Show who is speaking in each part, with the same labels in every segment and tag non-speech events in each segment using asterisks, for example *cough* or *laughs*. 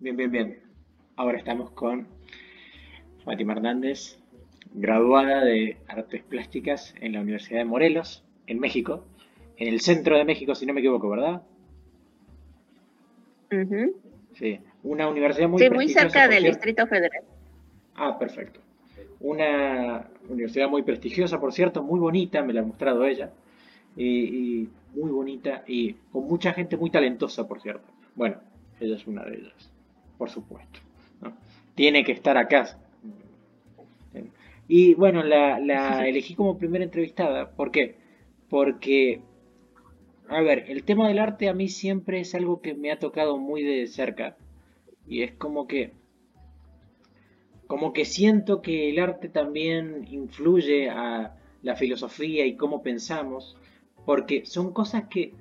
Speaker 1: Bien, bien, bien. Ahora estamos con Fátima Hernández, graduada de Artes Plásticas en la Universidad de Morelos, en México, en el centro de México, si no me equivoco, ¿verdad? Sí, una universidad muy
Speaker 2: Sí, muy cerca del Distrito Federal.
Speaker 1: Ah, perfecto. Una universidad muy prestigiosa, por cierto, muy bonita, me la ha mostrado ella. Y, muy bonita y con mucha gente muy talentosa, por cierto. Bueno, ella es una de ellas, por supuesto. Tiene que estar acá. Y bueno, la, elegí como primera entrevistada. ¿Por qué? Porque, a ver, el tema del arte a mí siempre es algo que me ha tocado muy de cerca. Y es como que como que siento que el arte también influye a la filosofía y cómo pensamos, porque son cosas que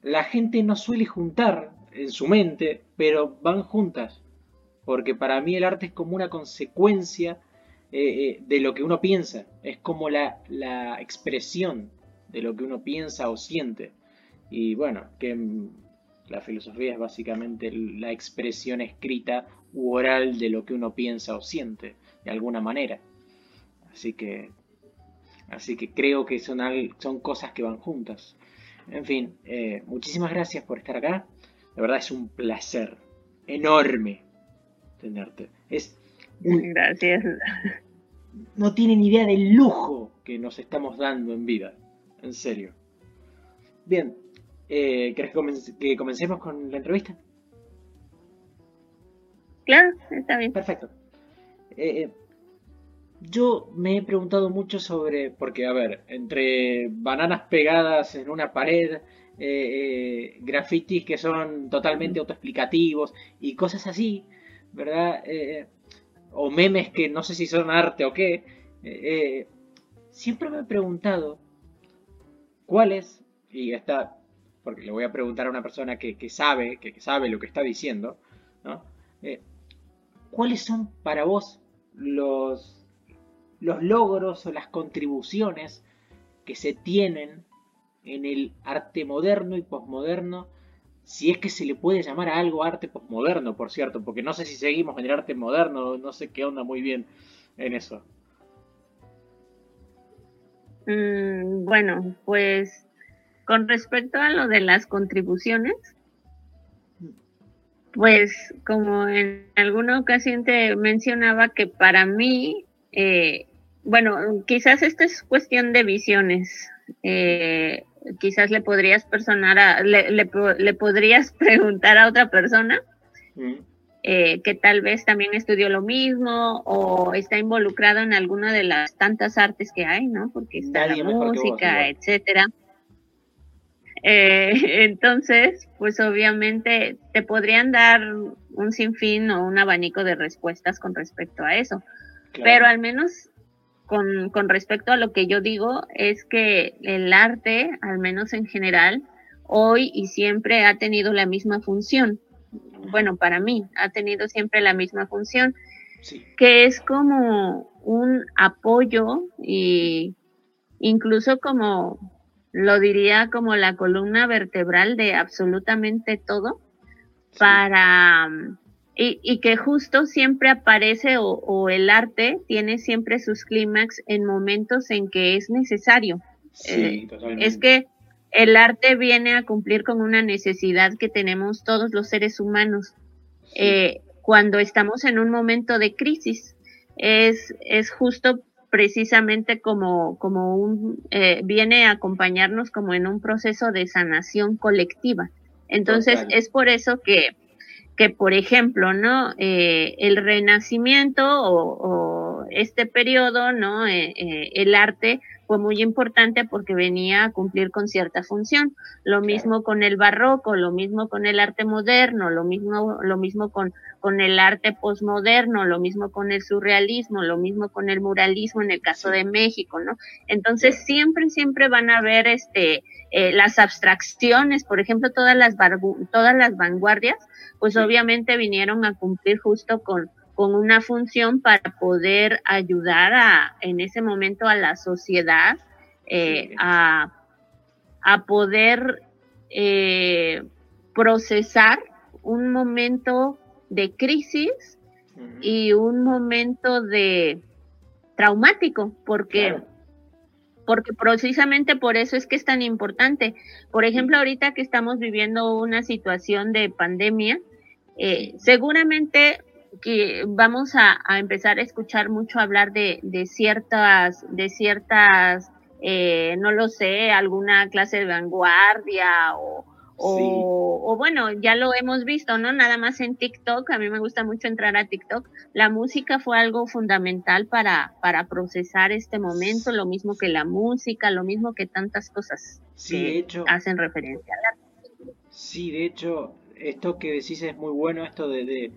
Speaker 1: la gente no suele juntar en su mente, pero van juntas, porque para mí el arte es como una consecuencia eh, eh, de lo que uno piensa, es como la, la, expresión de lo que uno piensa o siente. Y bueno, que la filosofía es básicamente la expresión escrita u oral de lo que uno piensa o siente, de alguna manera. Así que, así que creo que son, son cosas que van juntas. En fin, eh, muchísimas gracias por estar acá. De verdad es un placer enorme tenerte. Es
Speaker 2: Gracias.
Speaker 1: No tienen idea del lujo que nos estamos dando en vida. En serio. Bien, eh, ¿Querés que, comencemos con la entrevista?
Speaker 2: Claro, está bien.
Speaker 1: Perfecto. Eh, eh, yo me he preguntado mucho sobre, porque a ver, entre bananas pegadas en una pared, eh, grafitis que son totalmente autoexplicativos y cosas así, ¿verdad? o memes que no sé si son arte o qué, siempre me he preguntado cuál es, y está porque le voy a preguntar a una persona que, sabe, que, sabe lo que está diciendo, ¿no? Eh, ¿cuáles son para vos los, los logros o las contribuciones que se tienen en el arte moderno y posmoderno, si es que se le puede llamar a algo arte posmoderno, por cierto, porque no sé si seguimos en el arte moderno, no sé qué onda muy bien en eso.
Speaker 2: Mm, bueno, pues con respecto a lo de las contribuciones, pues como en alguna ocasión te mencionaba que para mí, eh, bueno, quizás esta es cuestión de visiones. Eh, quizás le podrías personar a, le, podrías *laughs* preguntar a otra persona mm. eh, que tal vez también estudió lo mismo o está involucrado en alguna de las tantas artes que hay, ¿no? Porque está la música, etcétera. Eh, *laughs* entonces, pues obviamente te podrían dar un sinfín o un abanico de respuestas con respecto a eso. Pero al menos con, con, respecto a lo que yo digo, es que el arte, al menos en general, hoy y siempre ha tenido la misma función. Bueno, para mí, ha tenido siempre la misma función, que es como un apoyo y incluso como lo diría como la columna vertebral de absolutamente todo para y, que justo siempre aparece o, el arte tiene siempre sus clímax en momentos en que es necesario.
Speaker 1: Sí,
Speaker 2: eh, es que el arte viene a cumplir con una necesidad que tenemos todos los seres humanos eh, cuando estamos en un momento de crisis. Es, es justo precisamente como, como un, eh, viene a acompañarnos como en un proceso de sanación colectiva. Entonces, es por eso que, que, por ejemplo, ¿no? Eh, el renacimiento o, este periodo, ¿no? Eh, el arte fue muy importante porque venía a cumplir con cierta función. Lo mismo con el barroco, lo mismo con el arte moderno, lo mismo, lo mismo con, con el arte posmoderno, lo mismo con el surrealismo, lo mismo con el muralismo en el caso de México, ¿no? Entonces siempre, siempre van a haber este, eh, las abstracciones, por ejemplo, todas las, todas las vanguardias, pues obviamente vinieron a cumplir justo con, con una función para poder ayudar a, en ese momento a la sociedad eh, a, poder eh, procesar un momento de crisis y un momento de traumático, porque porque precisamente por eso es que es tan importante. Por ejemplo, ahorita que estamos viviendo una situación de pandemia, eh, seguramente que vamos a, empezar a escuchar mucho hablar de, de ciertas, de ciertas, eh, no lo sé, alguna clase de vanguardia o, o, bueno, ya lo hemos visto, ¿no? Nada más en TikTok, a mí me gusta mucho entrar a TikTok. La música fue algo fundamental para, para procesar este momento, lo mismo que la música, lo mismo que tantas cosas
Speaker 1: sí, de hecho,
Speaker 2: hacen referencia al arte.
Speaker 1: Sí, de hecho, esto que decís es muy bueno, esto de, de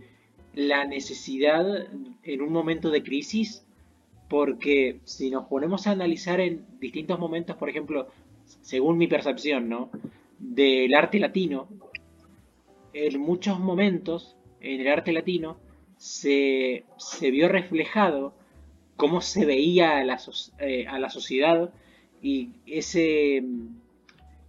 Speaker 1: la necesidad en un momento de crisis, porque si nos ponemos a analizar en distintos momentos, por ejemplo, según mi percepción, ¿no? del arte latino, en muchos momentos en el arte latino se, vio reflejado cómo se veía a la, eh, a la sociedad y ese,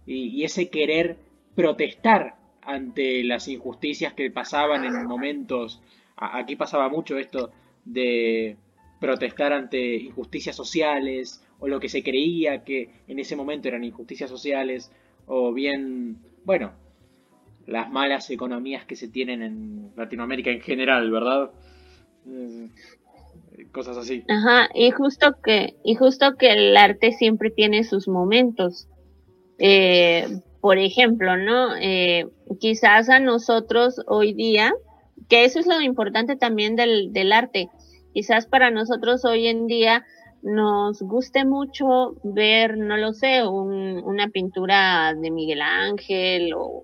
Speaker 1: y, ese querer protestar ante las injusticias que pasaban en momentos, aquí pasaba mucho esto de protestar ante injusticias sociales o lo que se creía que en ese momento eran injusticias sociales o bien, bueno, las malas economías que se tienen en Latinoamérica en general, ¿verdad? Eh, cosas así.
Speaker 2: Ajá, y justo que, y justo que el arte siempre tiene sus momentos. Eh, por ejemplo, ¿no? Eh, quizás a nosotros hoy día, que eso es lo importante también del, del arte, quizás para nosotros hoy en día nos guste mucho ver, no lo sé, una pintura de Miguel Ángel o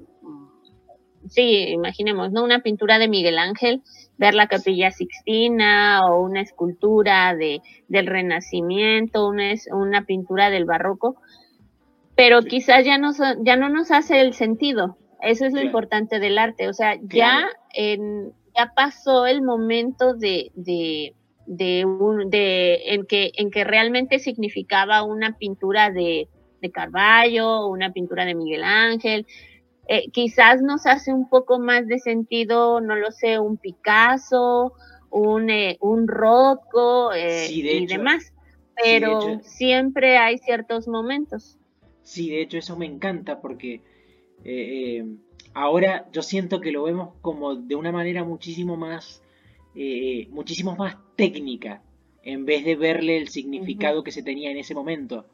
Speaker 2: sí, imaginemos, ¿no? Una pintura de Miguel Ángel, ver la capilla Sixtina o una escultura de, del Renacimiento, una, una pintura del Barroco, pero quizás ya, nos, ya no nos hace el sentido. Eso es lo importante del arte. O sea, ya, en, ya pasó el momento de, de de, un, de en que en que realmente significaba una pintura de, de Carballo, una pintura de Miguel Ángel. Eh, quizás nos hace un poco más de sentido, no lo sé, un Picasso, un, eh, un Rothko eh, y demás. Pero siempre hay ciertos momentos.
Speaker 1: Sí, de hecho eso me encanta porque ahora yo siento que lo vemos como de una manera muchísimo más eh, muchísimo más técnica en vez de verle el significado que se tenía en ese momento.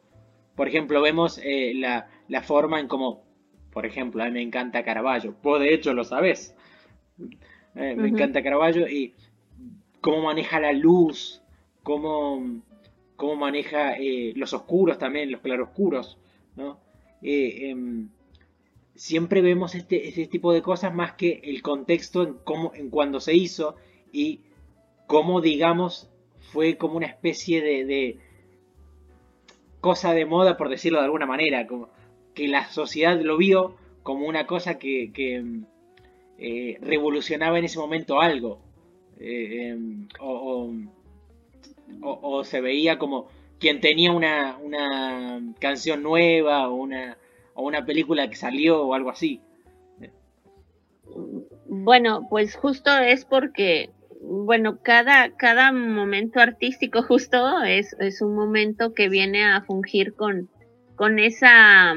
Speaker 1: Por ejemplo, vemos eh, la, forma en como, por ejemplo, a mí me encanta Caravaggio, vos de hecho lo sabés, eh, me encanta Caravaggio y cómo maneja la luz, cómo, cómo maneja los oscuros también, los claroscuros, ¿no? Em, siempre vemos este, este tipo de cosas más que el contexto en, cómo, en cuando se hizo y cómo, digamos, fue como una especie de, cosa de moda, por decirlo de alguna manera, como que la sociedad lo vio como una cosa que, eh, revolucionaba en ese momento algo, eh, em, o, se veía como quien tenía una, una canción nueva o una, o una película que salió o algo así.
Speaker 2: Bueno, pues justo es porque bueno, cada, cada momento artístico *laughs* justo es, es un momento que viene a fungir con, con esa,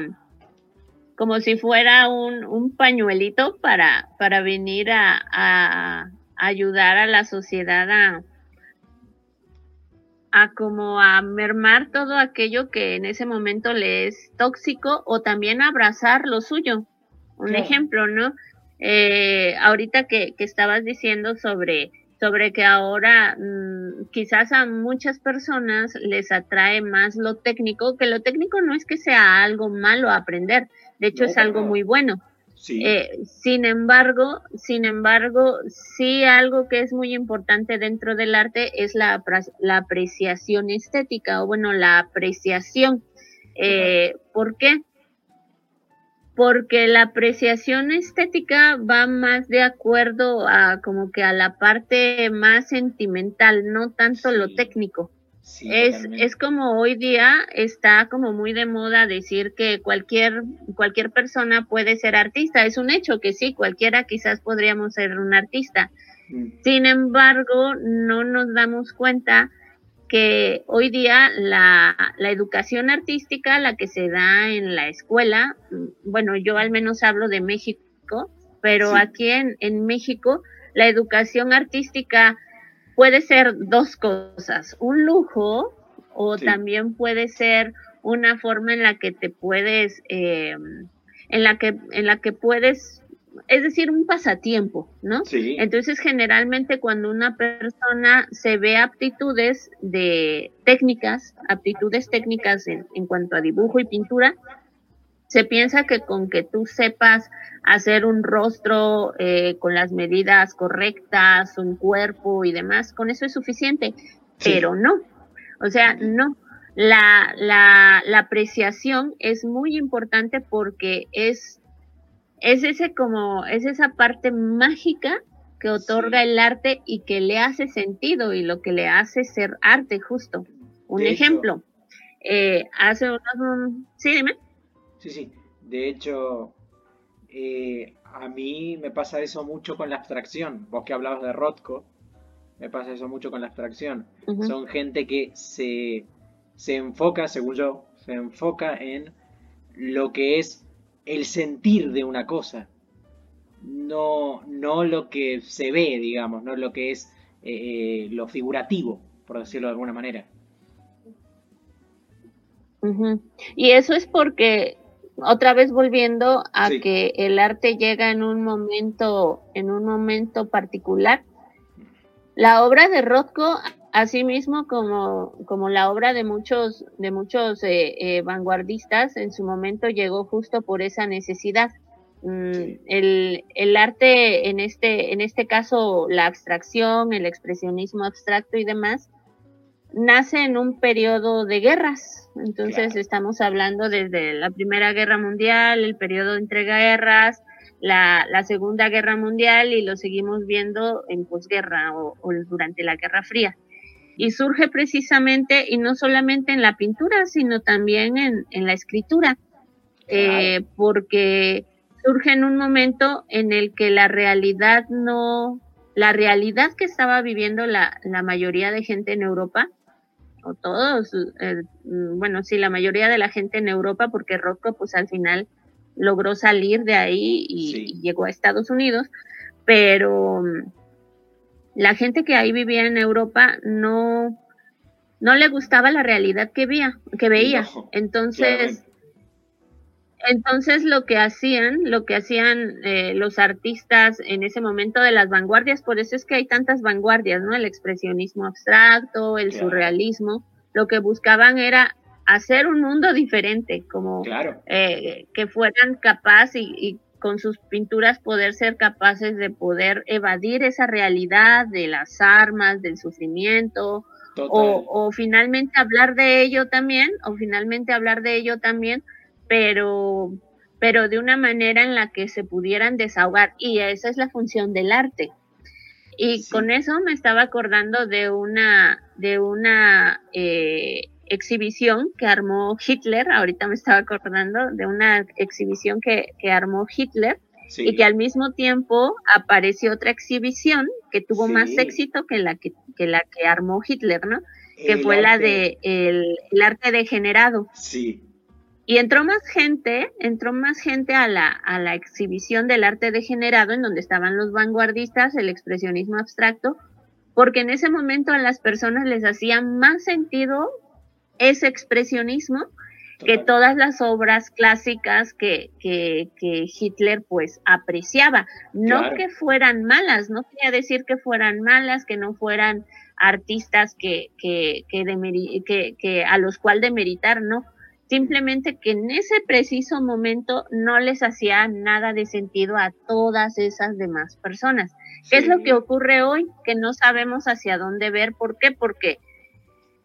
Speaker 2: como si fuera un, un pañuelito para, para venir a, a, ayudar a la sociedad a, a como a mermar todo aquello que en ese momento le es tóxico o también abrazar lo suyo. Un ejemplo, ¿no? Eh, ahorita que, que estabas diciendo sobre sobre que ahora mm, quizás a muchas personas les atrae más lo técnico, que lo técnico no es que sea algo malo aprender, de hecho es algo muy bueno. Eh, sin embargo, sin embargo, sí algo que es muy importante dentro del arte es la, la apreciación estética, o bueno, la apreciación. Eh, ¿Por qué? porque la apreciación estética va más de acuerdo a como que a la parte más sentimental, no tanto lo técnico. Es, es como hoy día está como muy de moda decir que cualquier, cualquier persona puede ser artista. Es un hecho que sí, cualquiera quizás podríamos ser un artista. Mm. Sin embargo, no nos damos cuenta que hoy día la, la, educación artística, la que se da en la escuela, mm, bueno, yo al menos hablo de México, pero aquí en, en México la educación artística puede ser dos cosas, un lujo o también puede ser una forma en la que te puedes, eh, en la que, en la que puedes, es decir, un pasatiempo, ¿no? Entonces, generalmente cuando una persona se ve aptitudes de técnicas, aptitudes técnicas en, en cuanto a dibujo y pintura, se piensa que con que tú sepas hacer un rostro eh, con las medidas correctas, un cuerpo y demás, con eso es suficiente, pero no, o sea, no. La, la, la, apreciación es muy importante porque es, es ese como, es esa parte mágica que otorga el arte y que le hace sentido y lo que le hace ser arte justo. Un ejemplo, eh, hace unos, sí, dime.
Speaker 1: Sí, sí. De hecho, eh, a mí me pasa eso mucho con la abstracción. Vos que hablabas de Rothko, me pasa eso mucho con la abstracción. Son gente que se, se enfoca, según yo, se enfoca en lo que es el sentir de una cosa. No, no lo que se ve, digamos, no lo que es eh, lo figurativo, por decirlo de alguna manera.
Speaker 2: Y eso es porque otra vez volviendo a que el arte llega en un momento, en un momento particular. La obra de Rothko, asimismo como, como la obra de muchos, de muchos eh, eh, vanguardistas, en su momento llegó justo por esa necesidad. Mm, el, el, arte, en este, en este caso, la abstracción, el expresionismo abstracto y demás, nace en un periodo de guerras, entonces estamos hablando desde la Primera Guerra Mundial, el periodo entre guerras, la, la Segunda Guerra Mundial y lo seguimos viendo en posguerra o, durante la Guerra Fría. Y surge precisamente, y no solamente en la pintura, sino también en, en la escritura, eh, porque surge en un momento en el que la realidad no, la realidad que estaba viviendo la, la mayoría de gente en Europa, o todos, eh, mm, bueno, sí, la mayoría de la gente en Europa, porque Rocco pues al final logró salir de ahí y, llegó a Estados Unidos, pero mm, la gente que ahí vivía en Europa no, no le gustaba la realidad que veía, que veía. Entonces, entonces lo que hacían, lo que hacían eh, los artistas en ese momento de las vanguardias, por eso es que hay tantas vanguardias, ¿no? El expresionismo abstracto, el surrealismo, lo que buscaban era hacer un mundo diferente, como eh, que fueran capaces y, con sus pinturas poder ser capaces de poder evadir esa realidad de las armas, del sufrimiento, o, o finalmente hablar de ello también, o finalmente hablar de ello también pero, pero de una manera en la que se pudieran desahogar. Y esa es la función del arte. Y con eso me estaba acordando de una, de una eh, exhibición que armó Hitler, ahorita me estaba acordando de una exhibición que, que armó Hitler, y que al mismo tiempo apareció otra exhibición que tuvo más éxito que la que, que, la que armó Hitler, ¿no? que fue la de el, el, arte degenerado.
Speaker 1: Sí.
Speaker 2: Y entró más gente, entró más gente a la, a la exhibición del arte degenerado, en donde estaban los vanguardistas, el expresionismo abstracto, porque en ese momento a las personas les hacía más sentido ese expresionismo que todas las obras clásicas que, que, que Hitler pues apreciaba. No que fueran malas, no quería decir que fueran malas, que no fueran artistas que, que, que, que a los cuales demeritar, no, simplemente que en ese preciso momento no les hacía nada de sentido a todas esas demás personas. ¿Qué es lo que ocurre hoy? Que no sabemos hacia dónde ver. ¿Por qué? Porque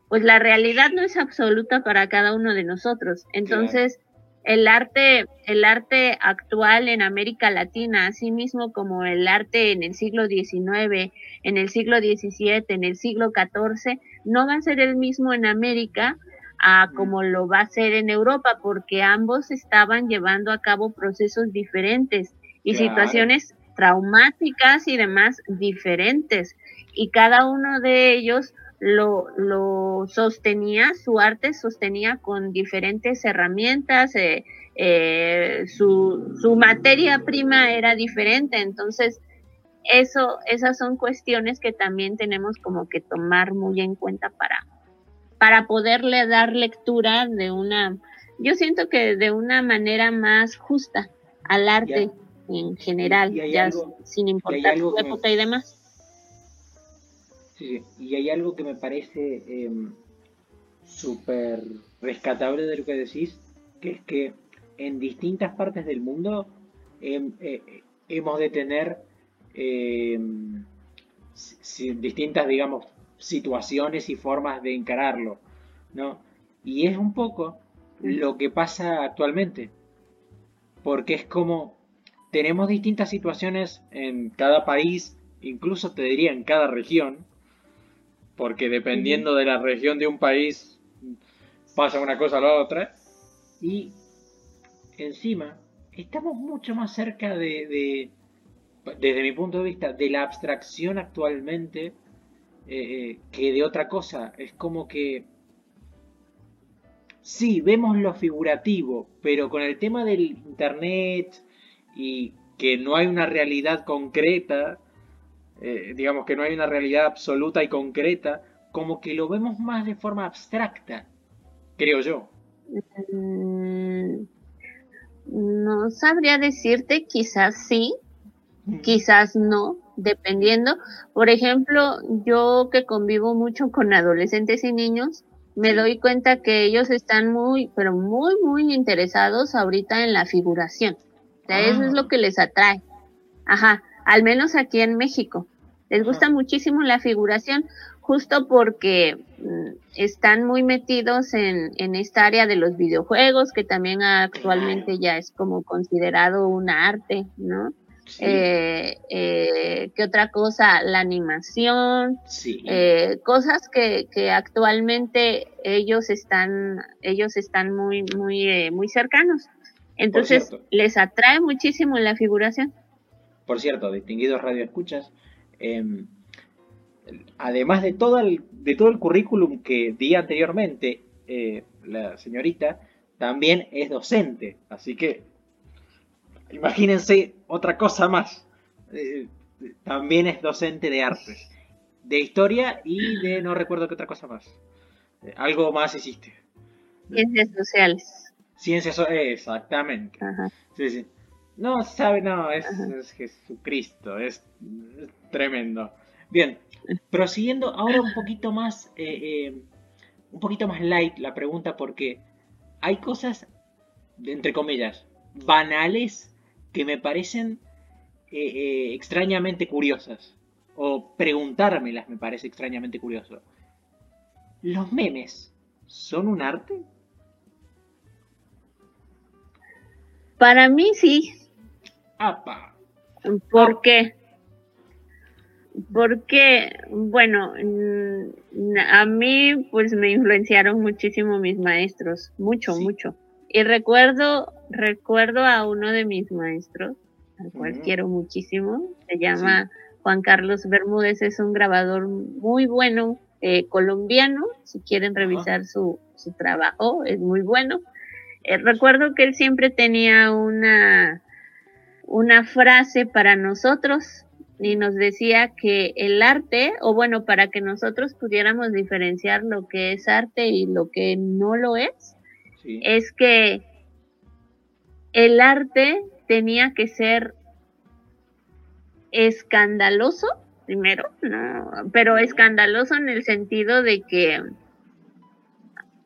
Speaker 2: pues la realidad no es absoluta para cada uno de nosotros. Entonces, el arte, el arte actual en América Latina, así mismo como el arte en el siglo XIX, en el siglo XVII, en el siglo XIV, no va a ser el mismo en América a como lo va a ser en Europa, porque ambos estaban llevando a cabo procesos diferentes y situaciones traumáticas y demás diferentes. Y cada uno de ellos lo, lo sostenía, su arte sostenía con diferentes herramientas, eh, eh, su, su materia prima era diferente, entonces eso, esas son cuestiones que también tenemos como que tomar muy en cuenta para, para poderle dar lectura de una, yo siento que de una manera más justa al arte en general, ya sin importar su época y demás.
Speaker 1: Sí, y hay algo que me parece em, súper rescatable de lo que decís, que es que en distintas partes del mundo em, eh, hemos de tener em, distintas, digamos, situaciones y formas de encararlo, ¿no? Y es un poco lo que pasa actualmente, porque es como tenemos distintas situaciones en cada país, incluso te diría en cada región, porque dependiendo de la región de un país pasa una cosa a la otra. Y encima estamos mucho más cerca de, desde mi punto de vista, de la abstracción actualmente eh, que de otra cosa. Es como que sí, vemos lo figurativo, pero con el tema del internet y que no hay una realidad concreta, eh, digamos que no hay una realidad absoluta y concreta, como que lo vemos más de forma abstracta, creo yo.
Speaker 2: Mm, no sabría decirte, quizás sí, quizás no, dependiendo. Por ejemplo, yo que convivo mucho con adolescentes y niños, me doy cuenta que ellos están muy, pero muy, muy interesados ahorita en la figuración. O sea, eso es lo ah. que les atrae. Ajá, al menos aquí en México. Les gusta muchísimo la figuración justo porque mm, están muy metidos en, en esta área de los videojuegos, que también actualmente ya es como considerado un arte, ¿no? Eh, eh, ¿Qué otra cosa? La animación, eh, cosas que, que actualmente ellos están, ellos están muy, muy, muy cercanos. Entonces, les atrae muchísimo la figuración.
Speaker 1: Por cierto, distinguidos radioescuchas, Em, además de todo, el, de todo el currículum que di anteriormente, la señorita también es docente. Así que imagínense otra cosa más. Eh, también es docente de artes, de historia y de no recuerdo qué otra cosa más. Eh, algo más hiciste.
Speaker 2: Ciencias sociales.
Speaker 1: Ciencias sociales, exactamente. Sí, sí. No, sabe, no, es, Jesucristo, es, tremendo. Bien, prosiguiendo ahora un poquito más, eh, eh, un poquito más light la pregunta porque hay cosas, entre comillas, banales que me parecen eh, extrañamente curiosas. O preguntármelas me parece extrañamente curioso. ¿Los memes son un arte?
Speaker 2: Para mí sí, ¿Por qué? Porque, bueno, a mí pues me influenciaron muchísimo mis maestros, mucho, mucho. Y recuerdo, recuerdo a uno de mis maestros, al cual quiero muchísimo, se llama Juan Carlos Bermúdez, es un grabador muy bueno, eh, colombiano, si quieren revisar su, su trabajo, es muy bueno. Eh, recuerdo que él siempre tenía una una frase para nosotros y nos decía que el arte, o bueno, para que nosotros pudiéramos diferenciar lo que es arte y lo que no lo es, es que el arte tenía que ser escandaloso, primero, no, pero escandaloso en el sentido de que,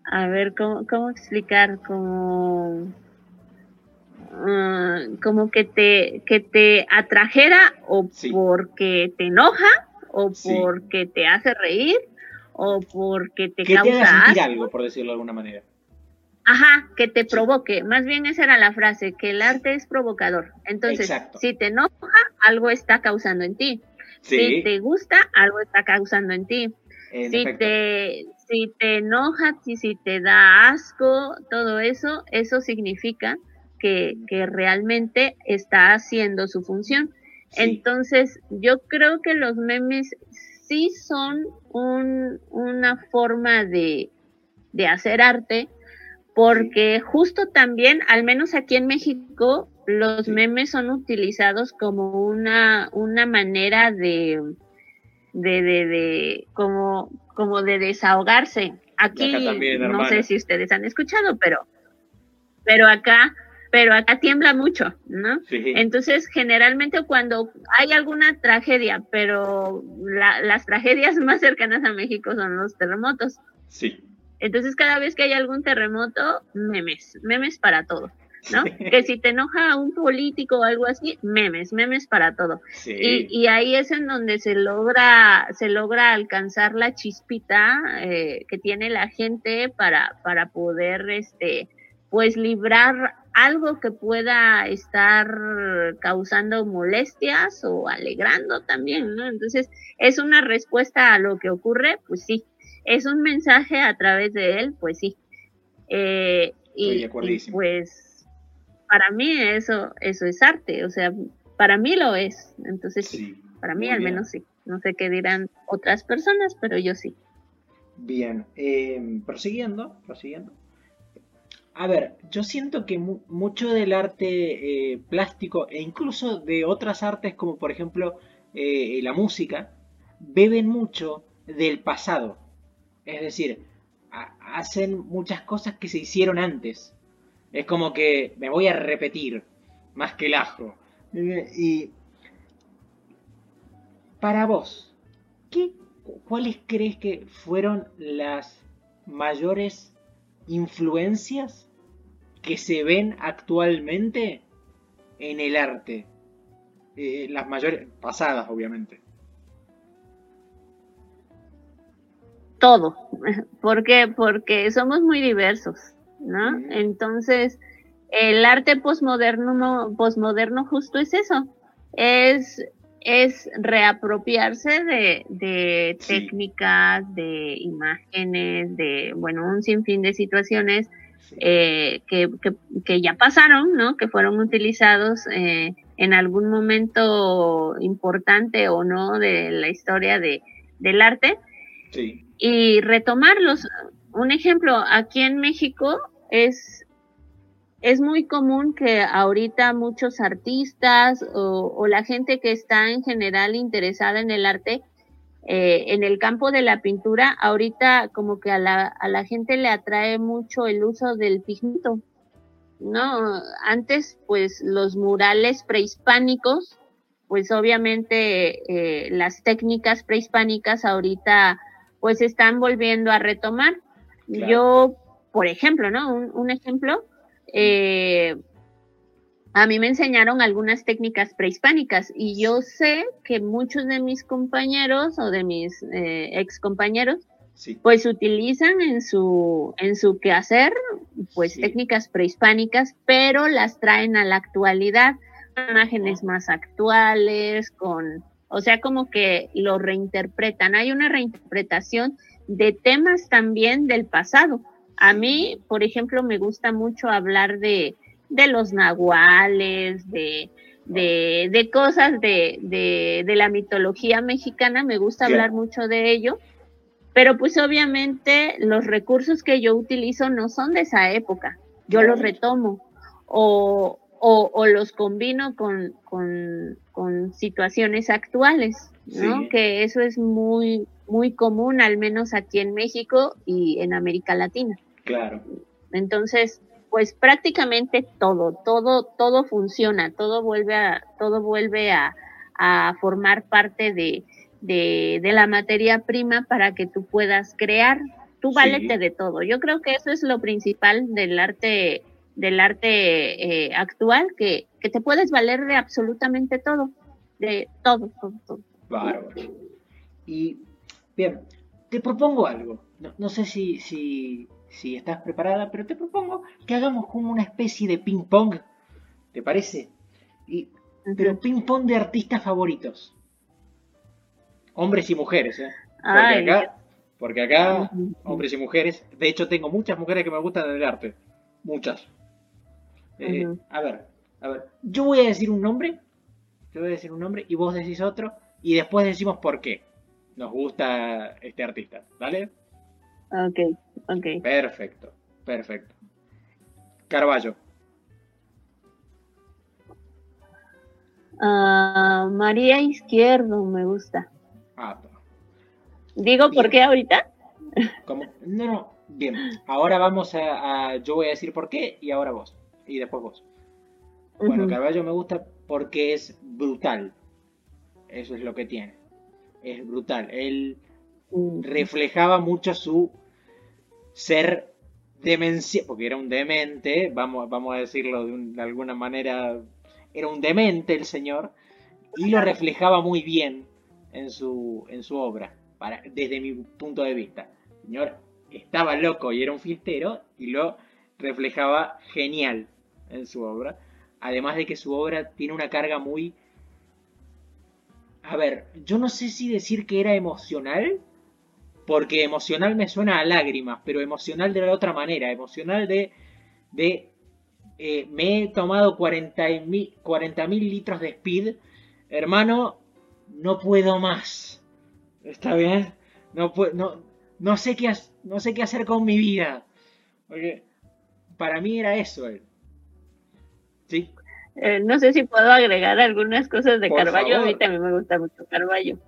Speaker 2: a ver, ¿cómo, cómo explicar? Como Ah, como que te, que te atrajera o porque te enoja o porque te hace reír o porque te
Speaker 1: que
Speaker 2: causa
Speaker 1: te haga sentir algo, por decirlo de alguna manera.
Speaker 2: Ajá, que te provoque. Más bien esa era la frase, que el arte es provocador. Entonces, si te enoja, algo está causando en ti. Si te gusta, algo está causando en ti. si te, si te enoja, si, si te da asco, todo eso, eso significa que, que realmente está haciendo su función. Entonces, yo creo que los memes sí son un, una forma de, de hacer arte, porque justo también, al menos aquí en México, los memes son utilizados como una, una manera de, de, de, de como, como de desahogarse. Aquí, no sé si ustedes han escuchado, pero, pero acá, pero acá tiembla mucho, ¿no? Entonces, generalmente cuando hay alguna tragedia, pero las tragedias *laughs* más cercanas a México son los terremotos.
Speaker 1: Sí.
Speaker 2: Entonces, cada vez que hay algún terremoto, memes, memes para todo. ¿no? que si te enoja un político o algo así, memes, memes para todo. Y, y, ahí es en donde se logra, se logra alcanzar la chispita eh, que tiene la gente para, para poder, este, pues librar algo que pueda estar causando molestias o alegrando también, ¿no? Entonces, es una respuesta a lo que ocurre, pues sí, es un mensaje a través de él, pues sí. Eh, y, pues para mí eso, eso es arte, o sea, para mí lo es, entonces sí, para mí al menos sí. No sé qué dirán otras personas, pero yo sí.
Speaker 1: Bien, eh, prosiguiendo, prosiguiendo. A ver, yo siento que mucho del arte eh, plástico e incluso de otras artes como por ejemplo eh, la música, beben mucho del pasado. Es decir, hacen muchas cosas que se hicieron antes. Es como que me voy a repetir, más que el ajo. Y para vos, ¿qué, ¿cuáles crees que fueron las mayores influencias que se ven actualmente en el arte? Eh, las mayores, pasadas obviamente.
Speaker 2: Todo. *laughs* ¿Por qué? Porque somos muy diversos, ¿no? Entonces, el arte posmoderno, posmoderno justo es eso, es, es reapropiarse de, técnicas, de imágenes, de, bueno, un sinfín de situaciones eh, que, que, ya pasaron, ¿no? Que fueron utilizados eh, en algún momento importante o no de la historia de, del arte. Sí y retomarlos. Un ejemplo, aquí en México es, es muy común que ahorita muchos artistas o, la gente que está en general interesada en el arte, eh, en el campo de la pintura, ahorita como que a la, a la gente le atrae mucho el uso del pigmento. ¿no? Antes, pues los murales prehispánicos, pues obviamente eh, las técnicas prehispánicas ahorita pues están volviendo a retomar. Yo, por ejemplo, ¿no? Un, ejemplo, eh, a mí me enseñaron algunas técnicas prehispánicas y yo sé que muchos de mis compañeros o de mis eh, ex compañeros pues utilizan en su en su quehacer pues técnicas prehispánicas pero las traen a la actualidad. Imágenes más actuales con o sea, como que lo reinterpretan. Hay una reinterpretación de temas también del pasado. A mí, por ejemplo, me gusta mucho hablar de, de los nahuales, de, de, de cosas de, de, de, la mitología mexicana, me gusta hablar mucho de ello, pero pues obviamente los recursos que yo utilizo no son de esa época, yo los retomo. O, o, los combino con, con, situaciones actuales, ¿no? Que eso es muy, muy común, al menos aquí en México y en América Latina.
Speaker 1: Claro.
Speaker 2: Entonces, pues prácticamente todo, todo, todo funciona, todo vuelve a, todo vuelve a, formar parte de, de, la materia prima para que tú puedas crear. Tú valete de todo. Yo creo que eso es lo principal del arte del arte eh, actual que, que, te puedes valer de absolutamente todo, de todo, todo, todo.
Speaker 1: Y bien, te propongo algo. No, sé si, si, si estás preparada, pero te propongo que hagamos como una especie de ping pong, ¿te parece? Y, pero ping pong de artistas favoritos. Hombres y mujeres, ¿eh? Porque acá, porque acá, hombres y mujeres, de hecho tengo muchas mujeres que me gustan del arte, muchas. Eh, a ver, a ver, yo voy a decir un nombre, yo voy a decir un nombre y vos decís otro y después decimos por qué nos gusta este artista, ¿vale?
Speaker 2: Ok, ok.
Speaker 1: Perfecto, perfecto. Carballo.
Speaker 2: Ah, María Izquierdo me gusta. Ah, ¿Digo por qué ahorita?
Speaker 1: ¿Cómo? No, no, bien. Ahora vamos a, Yo voy a decir por qué y ahora vos. Y después vos. Bueno, Carballo me gusta porque es brutal. Eso es lo que tiene. Es brutal. Él reflejaba mucho su ser demencia, porque era un demente, vamos, vamos a decirlo de, alguna manera, era un demente el señor, y lo reflejaba muy bien en su, en su obra, para, desde mi punto de vista. El señor estaba loco y era un filtero, y lo reflejaba genial en su obra. Además de que su obra tiene una carga muy... A ver, yo no sé si decir que era emocional, porque emocional me suena a lágrimas, pero emocional de la otra manera, emocional de, de eh, me he tomado 40 mil litros de speed, hermano, no puedo más. ¿Está bien? No, no, no, sé qué, no sé qué hacer con mi vida. Porque para mí era eso. ¿Sí?
Speaker 2: Eh, no sé si puedo agregar algunas cosas de Carballo. A mí también me gusta mucho Carballo.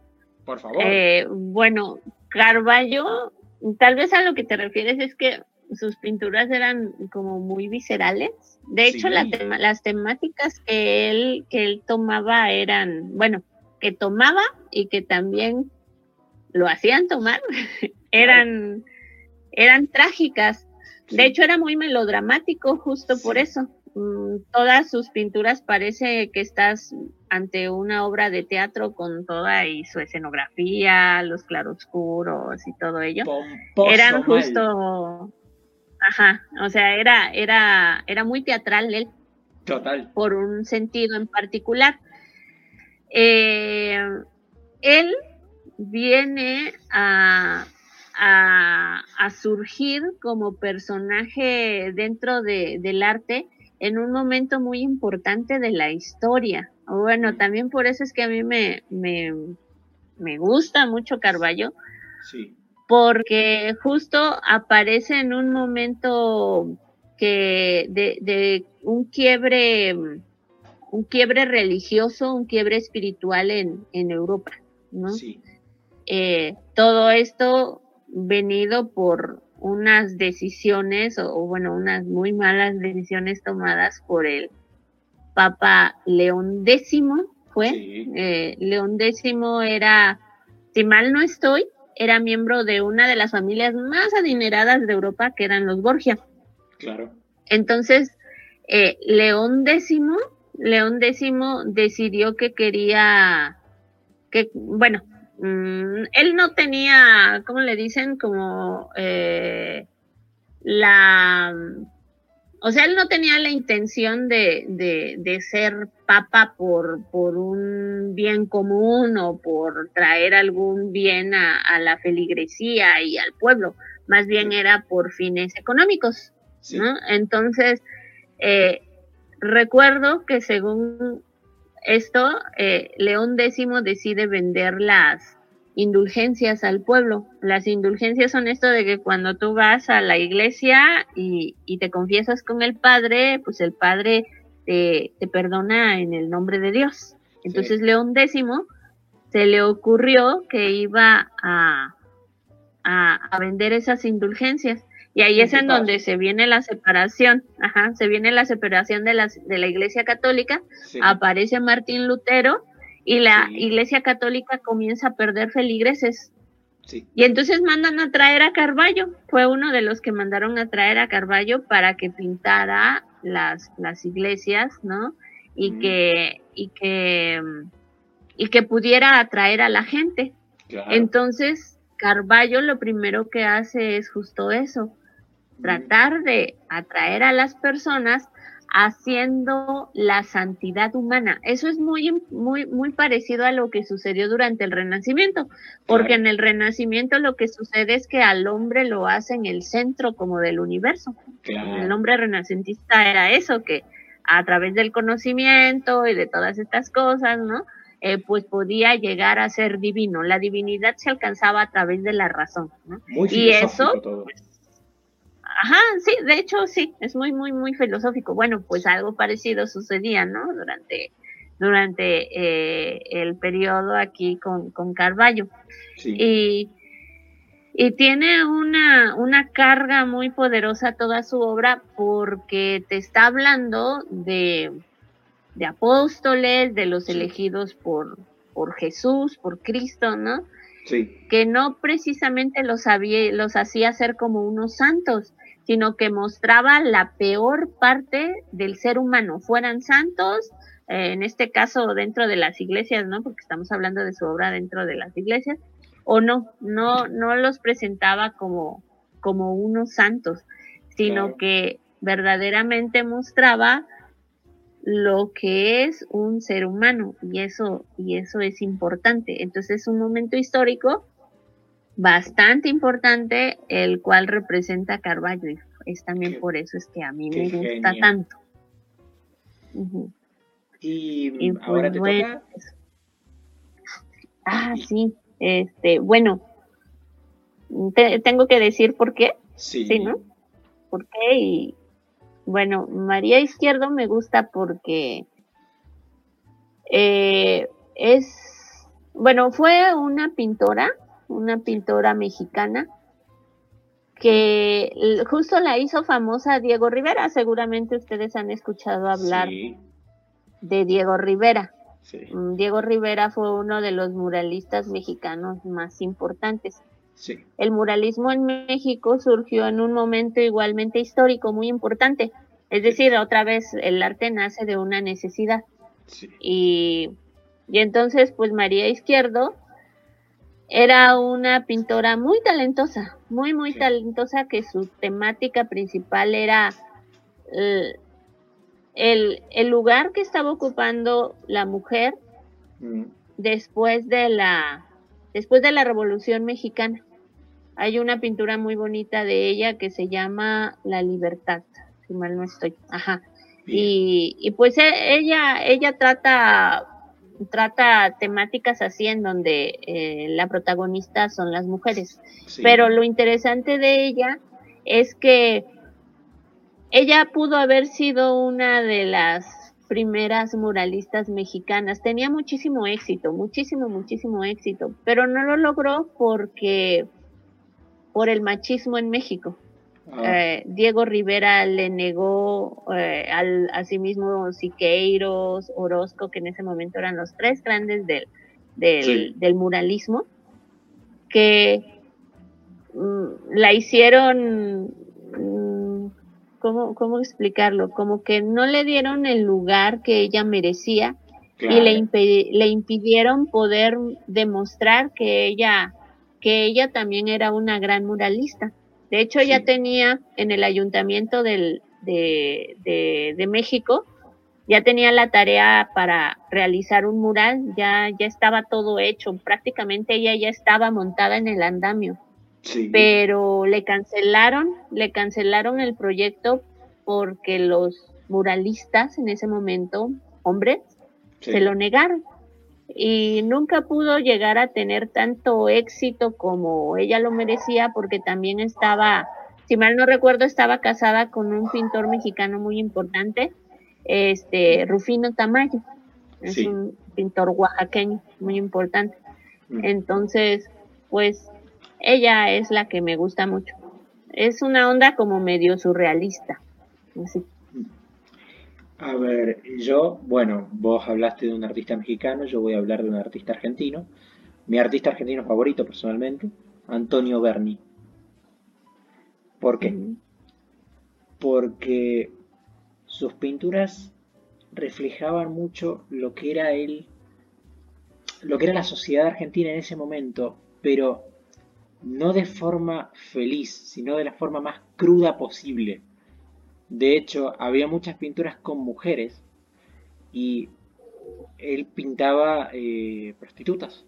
Speaker 1: Por favor.
Speaker 2: Eh, bueno, Carballo, tal vez a lo que te refieres es que sus pinturas eran como muy viscerales. De hecho, las temáticas que él, que él tomaba eran, bueno, que tomaba y que también lo hacían tomar, *laughs* eran, eran trágicas. De hecho, era muy melodramático justo por eso. Mm, todas sus pinturas parece que estás ante una obra de teatro con toda y su escenografía, los claroscuros y todo ello. Eran justo, ajá, o sea, era, era, era muy teatral él.
Speaker 1: Total.
Speaker 2: Por un sentido en particular. Eh, él viene a, a, a, surgir como personaje dentro de, del arte en un momento muy importante de la historia. Bueno, también por eso es que a mí me, me, me gusta mucho Carballo. Sí. Porque justo aparece en un momento que de, de un quiebre, un quiebre religioso, un quiebre espiritual en, en Europa, ¿no? Sí. Eh, todo esto venido por unas decisiones o, bueno, unas muy malas decisiones tomadas por el Papa León X, fue. Eh, León X era, si mal no estoy, era miembro de una de las familias más adineradas de Europa, que eran los Borgia.
Speaker 1: Claro.
Speaker 2: Entonces, eh, León X, León X decidió que quería, que, bueno, Mm, él no tenía, ¿cómo le dicen? Como eh, la... O sea, él no tenía la intención de, de, ser papa por, por, un bien común o por traer algún bien a, la feligresía y al pueblo. Más bien era por fines económicos. ¿no? Entonces, eh, recuerdo que según esto, eh, León X decide vender las indulgencias al pueblo. Las indulgencias son esto de que cuando tú vas a la iglesia y, te confiesas con el Padre, pues el Padre te, perdona en el nombre de Dios. Entonces León X se le ocurrió que iba a, a vender esas indulgencias. Y ahí es en donde se viene la separación, ajá, se viene la separación de, las, de la Iglesia Católica, aparece Martín Lutero y la Iglesia Católica comienza a perder feligreses. Y entonces mandan a traer a Carballo, fue uno de los que mandaron a traer a Carballo para que pintara las, las iglesias, ¿no? Y que, y que, y que pudiera atraer a la gente. Entonces, Carballo lo primero que hace es justo eso, tratar de atraer a las personas haciendo la santidad humana. Eso es muy, muy, muy parecido a lo que sucedió durante el Renacimiento, porque en el Renacimiento lo que sucede es que al hombre lo hace en el centro como del universo. El hombre renacentista era eso, que a través del conocimiento y de todas estas cosas, ¿no? Eh, pues podía llegar a ser divino. La divinidad se alcanzaba a través de la razón, ¿no? y eso, pues, Ajá, sí, de hecho sí, es muy, muy, muy filosófico. Bueno, pues algo parecido sucedía, ¿no? Durante, durante eh, el periodo aquí con, con Carballo. Y, y tiene una, una carga muy poderosa toda su obra porque te está hablando de, de apóstoles, de los elegidos por, por Jesús, por Cristo, ¿no? Sí. Que no precisamente los, había, los hacía ser como unos santos, sino que mostraba la peor parte del ser humano, fueran santos, eh, en este caso dentro de las iglesias, ¿no? Porque estamos hablando de su obra dentro de las iglesias, o no, no, no los presentaba como, como unos santos, sino que verdaderamente mostraba lo que es un ser humano y eso y eso es importante. Entonces es un momento histórico bastante importante, el cual representa Carballo. Y es también por eso es que a mí me gusta tanto.
Speaker 1: Y, pues ahora te toca.
Speaker 2: Ah, sí. Este, bueno, tengo que decir por qué. Sí. sí. ¿no? ¿Por qué? Y bueno, María Izquierdo me gusta porque eh, es, bueno, fue una pintora una pintora mexicana que justo la hizo famosa Diego Rivera. Seguramente ustedes han escuchado hablar de Diego Rivera. Mm, Diego Rivera fue uno de los muralistas mexicanos más importantes. El muralismo en México surgió en un momento igualmente histórico muy importante. Es decir, otra vez el arte nace de una necesidad. Y, y entonces, pues María Izquierdo era una pintora muy talentosa, muy, muy talentosa, que su temática principal era el, el, lugar que estaba ocupando la mujer mm. después de la después de la Revolución Mexicana. Hay una pintura muy bonita de ella que se llama La Libertad, si mal no estoy. Ajá. Y, y, pues e, ella, ella trata trata temáticas así en donde eh, la protagonista son las mujeres. Pero lo interesante de ella es que ella pudo haber sido una de las primeras muralistas mexicanas. Tenía muchísimo éxito, muchísimo, muchísimo éxito, pero no lo logró porque por el machismo en México. Ah. Eh, Diego Rivera le negó eh, al, a sí mismo Siqueiros, Orozco, que en ese momento eran los tres grandes del, del, muralismo, que mm, la hicieron, mm, ¿cómo, ¿cómo explicarlo? Como que no le dieron el lugar que ella merecía y le, le impidieron poder demostrar que ella, que ella también era una gran muralista. De hecho, ya tenía en el ayuntamiento del, de, de, México, ya tenía la tarea para realizar un mural, ya, ya estaba todo hecho, prácticamente ella ya estaba montada en el andamio. Pero le cancelaron, le cancelaron el proyecto porque los muralistas en ese momento, hombres, se lo negaron y nunca pudo llegar a tener tanto éxito como ella lo merecía porque también estaba, si mal no recuerdo, estaba casada con un pintor mexicano muy importante, este Rufino Tamayo, es un pintor oaxaqueño muy importante. Mm. Entonces, pues ella es la que me gusta mucho. Es una onda como medio surrealista. Así.
Speaker 1: A ver, yo, bueno, vos hablaste de un artista mexicano, yo voy a hablar de un artista argentino. Mi artista argentino favorito, personalmente, Antonio Berni. ¿Por qué? Porque sus pinturas reflejaban mucho lo que era él, lo que era la sociedad argentina en ese momento, pero no de forma feliz, sino de la forma más cruda posible. De hecho, había muchas pinturas con mujeres y él pintaba eh, prostitutas.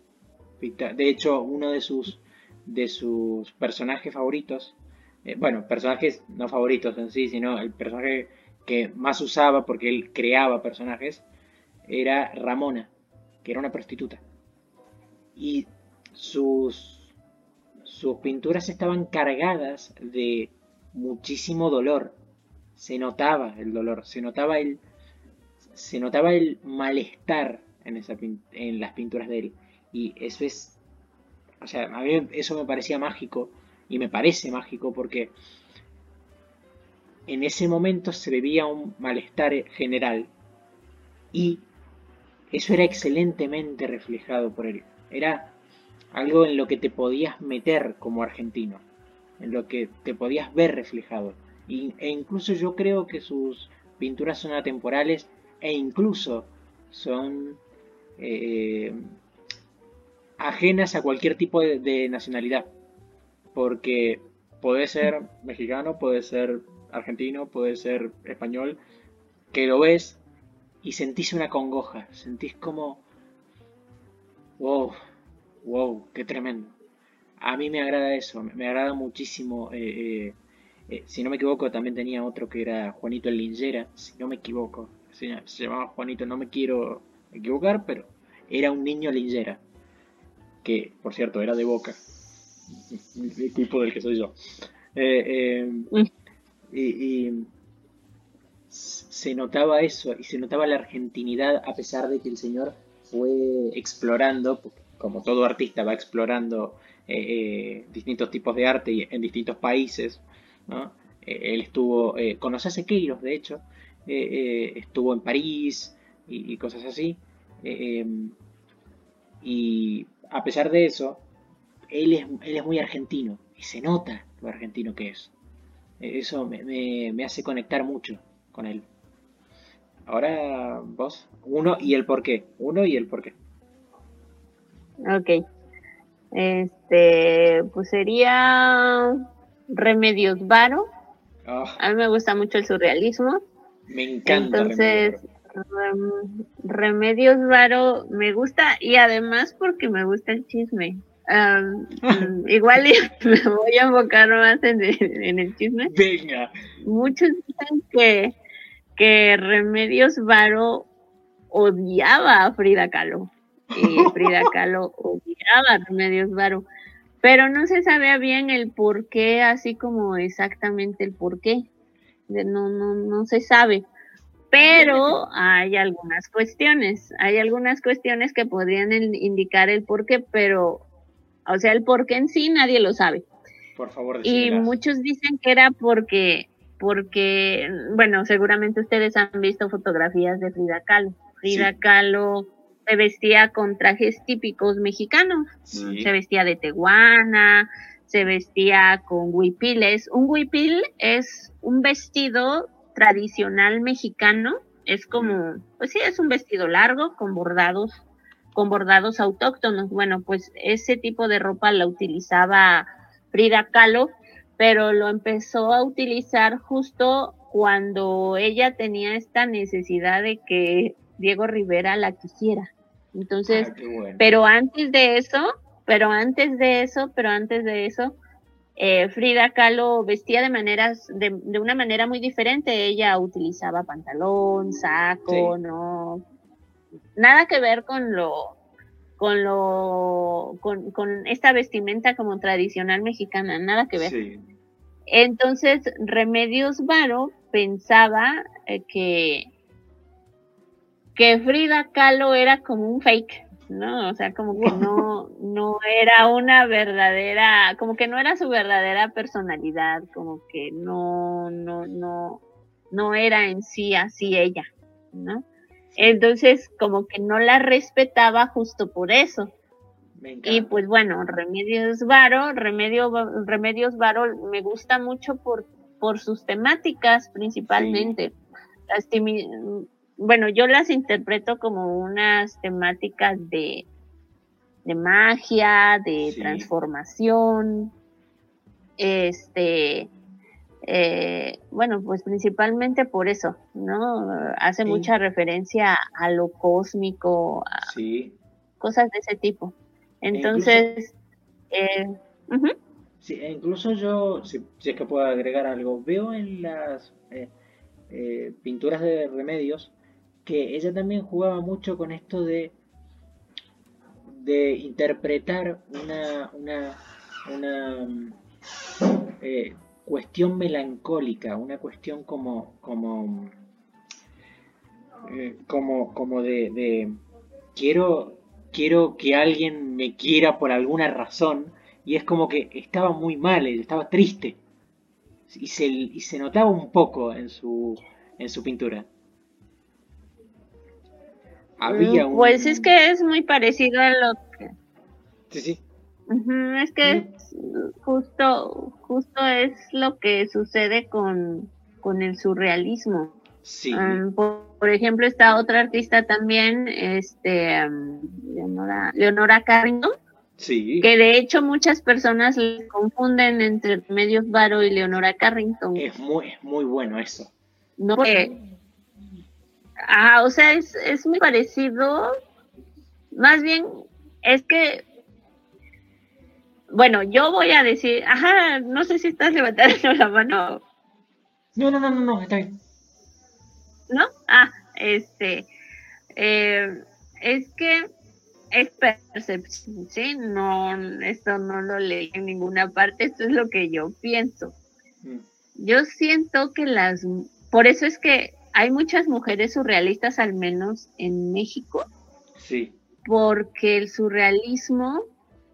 Speaker 1: De hecho, uno de sus, de sus personajes favoritos, eh, bueno, personajes no favoritos en sí, sino el personaje que más usaba porque él creaba personajes, era Ramona, que era una prostituta. Y sus, sus pinturas estaban cargadas de muchísimo dolor. Se notaba el dolor, se notaba el, se notaba el malestar en, esa, en las pinturas de él. Y eso es, o sea, a mí eso me parecía mágico y me parece mágico porque en ese momento se bebía un malestar general y eso era excelentemente reflejado por él. Era algo en lo que te podías meter como argentino, en lo que te podías ver reflejado. E incluso yo creo que sus pinturas son atemporales e incluso son eh, ajenas a cualquier tipo de, nacionalidad. Porque puede ser mexicano, puede ser argentino, puede ser español, que lo ves y sentís una congoja, sentís como, wow, wow, qué tremendo. A mí me agrada eso, me agrada muchísimo. Eh, eh, si no me equivoco, también tenía otro que era Juanito el Lingera, si no me equivoco se, llamaba Juanito, no me quiero equivocar, pero era un niño lingera, que por cierto era de boca, el tipo del que soy yo. Eh, eh, mm. y, se notaba eso, y se notaba la argentinidad a pesar de que el señor fue explorando, como todo artista va explorando eh, distintos tipos de arte en distintos países. Él estuvo con los Queiros, de hecho, eh, eh, estuvo en París y, cosas así. Eh, em, y a pesar de eso, él es, él es muy argentino y se nota lo argentino que es. Eso me, hace conectar mucho con él. Ahora vos, uno y el por qué. Uno y el por qué.
Speaker 2: Ok. Este, pues sería Remedios Varo. Ah. A mí me gusta mucho el surrealismo.
Speaker 1: Me encanta.
Speaker 2: Entonces, Remedios Varo me gusta y además porque me gusta el chisme. *laughs* igual *laughs* me voy a enfocar más en, el chisme.
Speaker 1: Venga.
Speaker 2: Muchos dicen que, que Remedios Varo odiaba a Frida Kahlo. Y *laughs* Frida Kahlo odiaba a Remedios Varo. Pero no se sabía bien el por qué, así como exactamente el por qué no, no, no se sabe. Pero hay algunas cuestiones, hay algunas cuestiones que podrían indicar el por qué, pero, o sea, el por qué en sí nadie lo sabe.
Speaker 1: Por favor.
Speaker 2: Y muchos dicen que era porque, porque, bueno, seguramente ustedes han visto fotografías de Frida Kahlo. Frida Kahlo se vestía con trajes típicos mexicanos, se vestía de teguana, se vestía con huipiles. Un huipil es un vestido tradicional mexicano, es como, pues sí, es un vestido largo con bordados, con bordados autóctonos. Bueno, pues ese tipo de ropa la utilizaba Frida Kahlo, pero lo empezó a utilizar justo cuando ella tenía esta necesidad de que Diego Rivera la quisiera. Entonces, ah, pero antes de eso, pero antes de eso, pero antes de eso, eh, Frida Kahlo vestía de maneras, de, una manera muy diferente. Ella utilizaba pantalón, saco, no, nada que ver con lo, con lo, con, esta vestimenta como tradicional mexicana, nada que ver. Entonces, Remedios Varo pensaba eh, que, que Frida Kahlo era como un fake ¿no? O sea, como que no, *laughs* no era una verdadera, como que no era su verdadera personalidad, como que no, no, no, no era en sí así ella, ¿no? Entonces, como que no la respetaba justo por eso. Y pues bueno, Remedios Varo, Remedio, Remedios Varo me gusta mucho por, por sus temáticas principalmente bueno, yo las interpreto como unas temáticas de, de magia, de transformación, este, eh, bueno, pues principalmente por eso, ¿no? Hace mucha referencia a lo cósmico, a cosas de ese tipo. E Entonces,
Speaker 1: eh, sí, e incluso yo, si, es que puedo agregar algo, veo en las eh, pinturas de remedios que ella también jugaba mucho con esto de de interpretar una, una, una eh, cuestión melancólica, una cuestión como, como, eh, como, como de, de, quiero, quiero que alguien me quiera por alguna razón, y es como que estaba muy mal, estaba triste, y se, y se notaba un poco en su, en su pintura.
Speaker 2: Mm, pues es que es muy parecido a lo que...
Speaker 1: Sí, sí.
Speaker 2: es que justo, justo es lo que sucede con, con el surrealismo.
Speaker 1: Sí.
Speaker 2: por, ejemplo, está otra artista también, este, Leonora, Leonora Carrington.
Speaker 1: Sí.
Speaker 2: Que de hecho muchas personas le confunden entre Medios Varo y Leonora Carrington.
Speaker 1: Es muy, muy bueno eso.
Speaker 2: No, Ah, o sea, es, es muy parecido. Más bien, es que, bueno, yo voy a decir, ajá, no sé si estás levantando *laughs* la mano.
Speaker 1: No, no, no, no, no está bien.
Speaker 2: ¿No? Ah, este, eh, es que es percepción, ¿sí? No, esto no lo leí en ninguna parte, esto es lo que yo pienso. Mm. Yo siento que las, por eso es que hay muchas mujeres surrealistas, al menos en México.
Speaker 1: Sí.
Speaker 2: Porque el surrealismo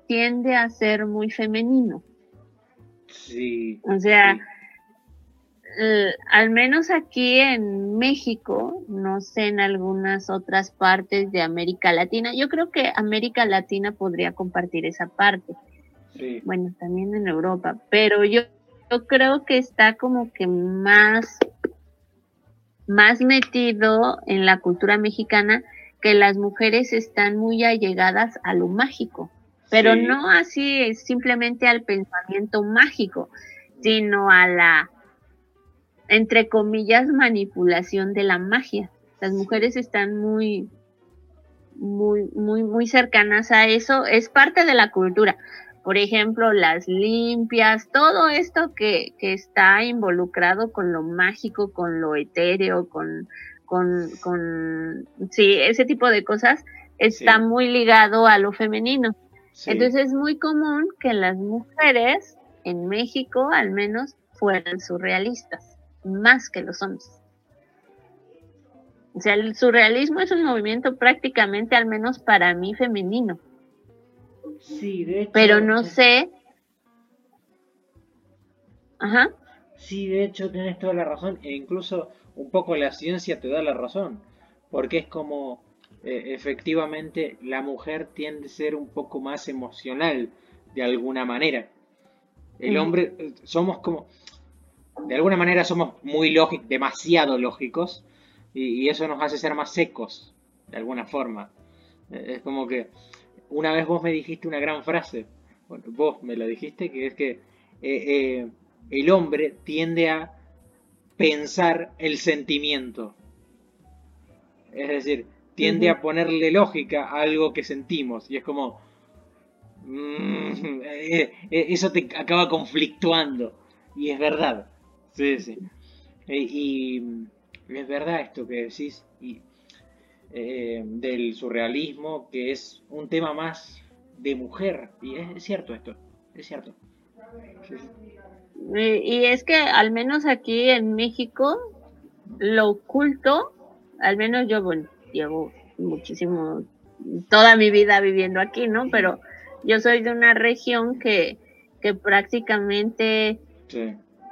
Speaker 2: tiende a ser muy femenino.
Speaker 1: Sí.
Speaker 2: O sea, al menos aquí en México, no sé en algunas otras partes de América Latina, yo creo que América Latina podría compartir esa parte.
Speaker 1: Sí.
Speaker 2: Bueno, también en Europa, pero yo, yo creo que está como que más más metido en la cultura mexicana que las mujeres están muy allegadas a lo mágico, pero no así simplemente al pensamiento mágico, sino a la, entre comillas, manipulación de la magia. Las mujeres están muy, muy, muy, muy cercanas a eso, es parte de la cultura por ejemplo, las limpias, todo esto que, que está involucrado con lo mágico, con lo etéreo, con, con, con sí, ese tipo de cosas, está muy ligado a lo femenino. Entonces es muy común que las mujeres en México al menos fueran surrealistas, más que los hombres. O sea, el surrealismo es un movimiento prácticamente, al menos para mí, femenino.
Speaker 1: Sí, de hecho.
Speaker 2: Pero no sé. Ajá.
Speaker 1: Sí, de hecho tienes toda la razón e incluso un poco la ciencia te da la razón, porque es como eh, efectivamente la mujer tiende a ser un poco más emocional de alguna manera. El hombre eh, somos como de alguna manera somos muy lógicos, demasiado lógicos y, y, eso nos hace ser más secos de alguna forma. Eh, es como que una vez vos me dijiste una gran frase, bueno, vos me lo dijiste, que es que eh, eh, el hombre tiende a pensar el sentimiento. Es decir, tiende a ponerle lógica a algo que sentimos. Y es como... Mm, *laughs* eh, eso te acaba conflictuando. Y es verdad. Sí, sí. y es verdad esto que decís. Eh, del surrealismo, que es un tema más de mujer. Y es, cierto esto, es cierto.
Speaker 2: Y, es que al menos aquí en México, lo oculto, al menos yo, bueno, llevo muchísimo, toda mi vida viviendo aquí, ¿no? Pero yo soy de una región que, que prácticamente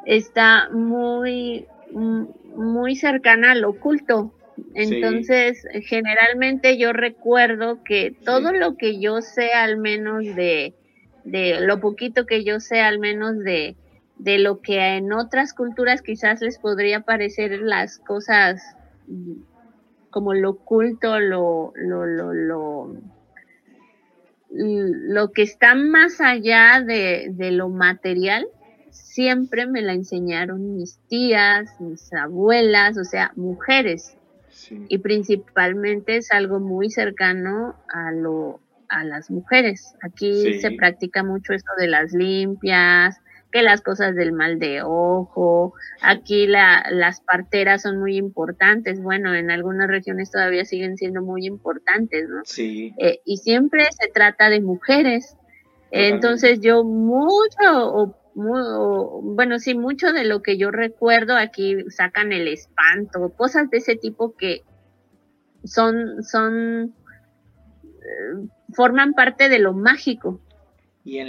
Speaker 2: está muy, muy cercana al oculto. Entonces, generalmente yo recuerdo que todo lo que yo sé al menos de, de lo poquito que yo sé al menos de, de lo que en otras culturas quizás les podría parecer las cosas como lo oculto, lo, lo, lo, lo lo que está más allá de, de lo material, siempre me la enseñaron mis tías, mis abuelas, o sea, mujeres. Y principalmente es algo muy cercano a lo a las mujeres. Aquí se practica mucho esto de las limpias, que las cosas del mal de ojo. Aquí la, las parteras son muy importantes. Bueno, en algunas regiones todavía siguen siendo muy importantes, ¿no?
Speaker 1: Sí.
Speaker 2: Eh, y siempre se trata de mujeres. Entonces yo mucho, bueno, sí, mucho de lo que yo recuerdo aquí sacan el espanto, cosas de ese tipo que son, son, eh, forman parte de lo mágico.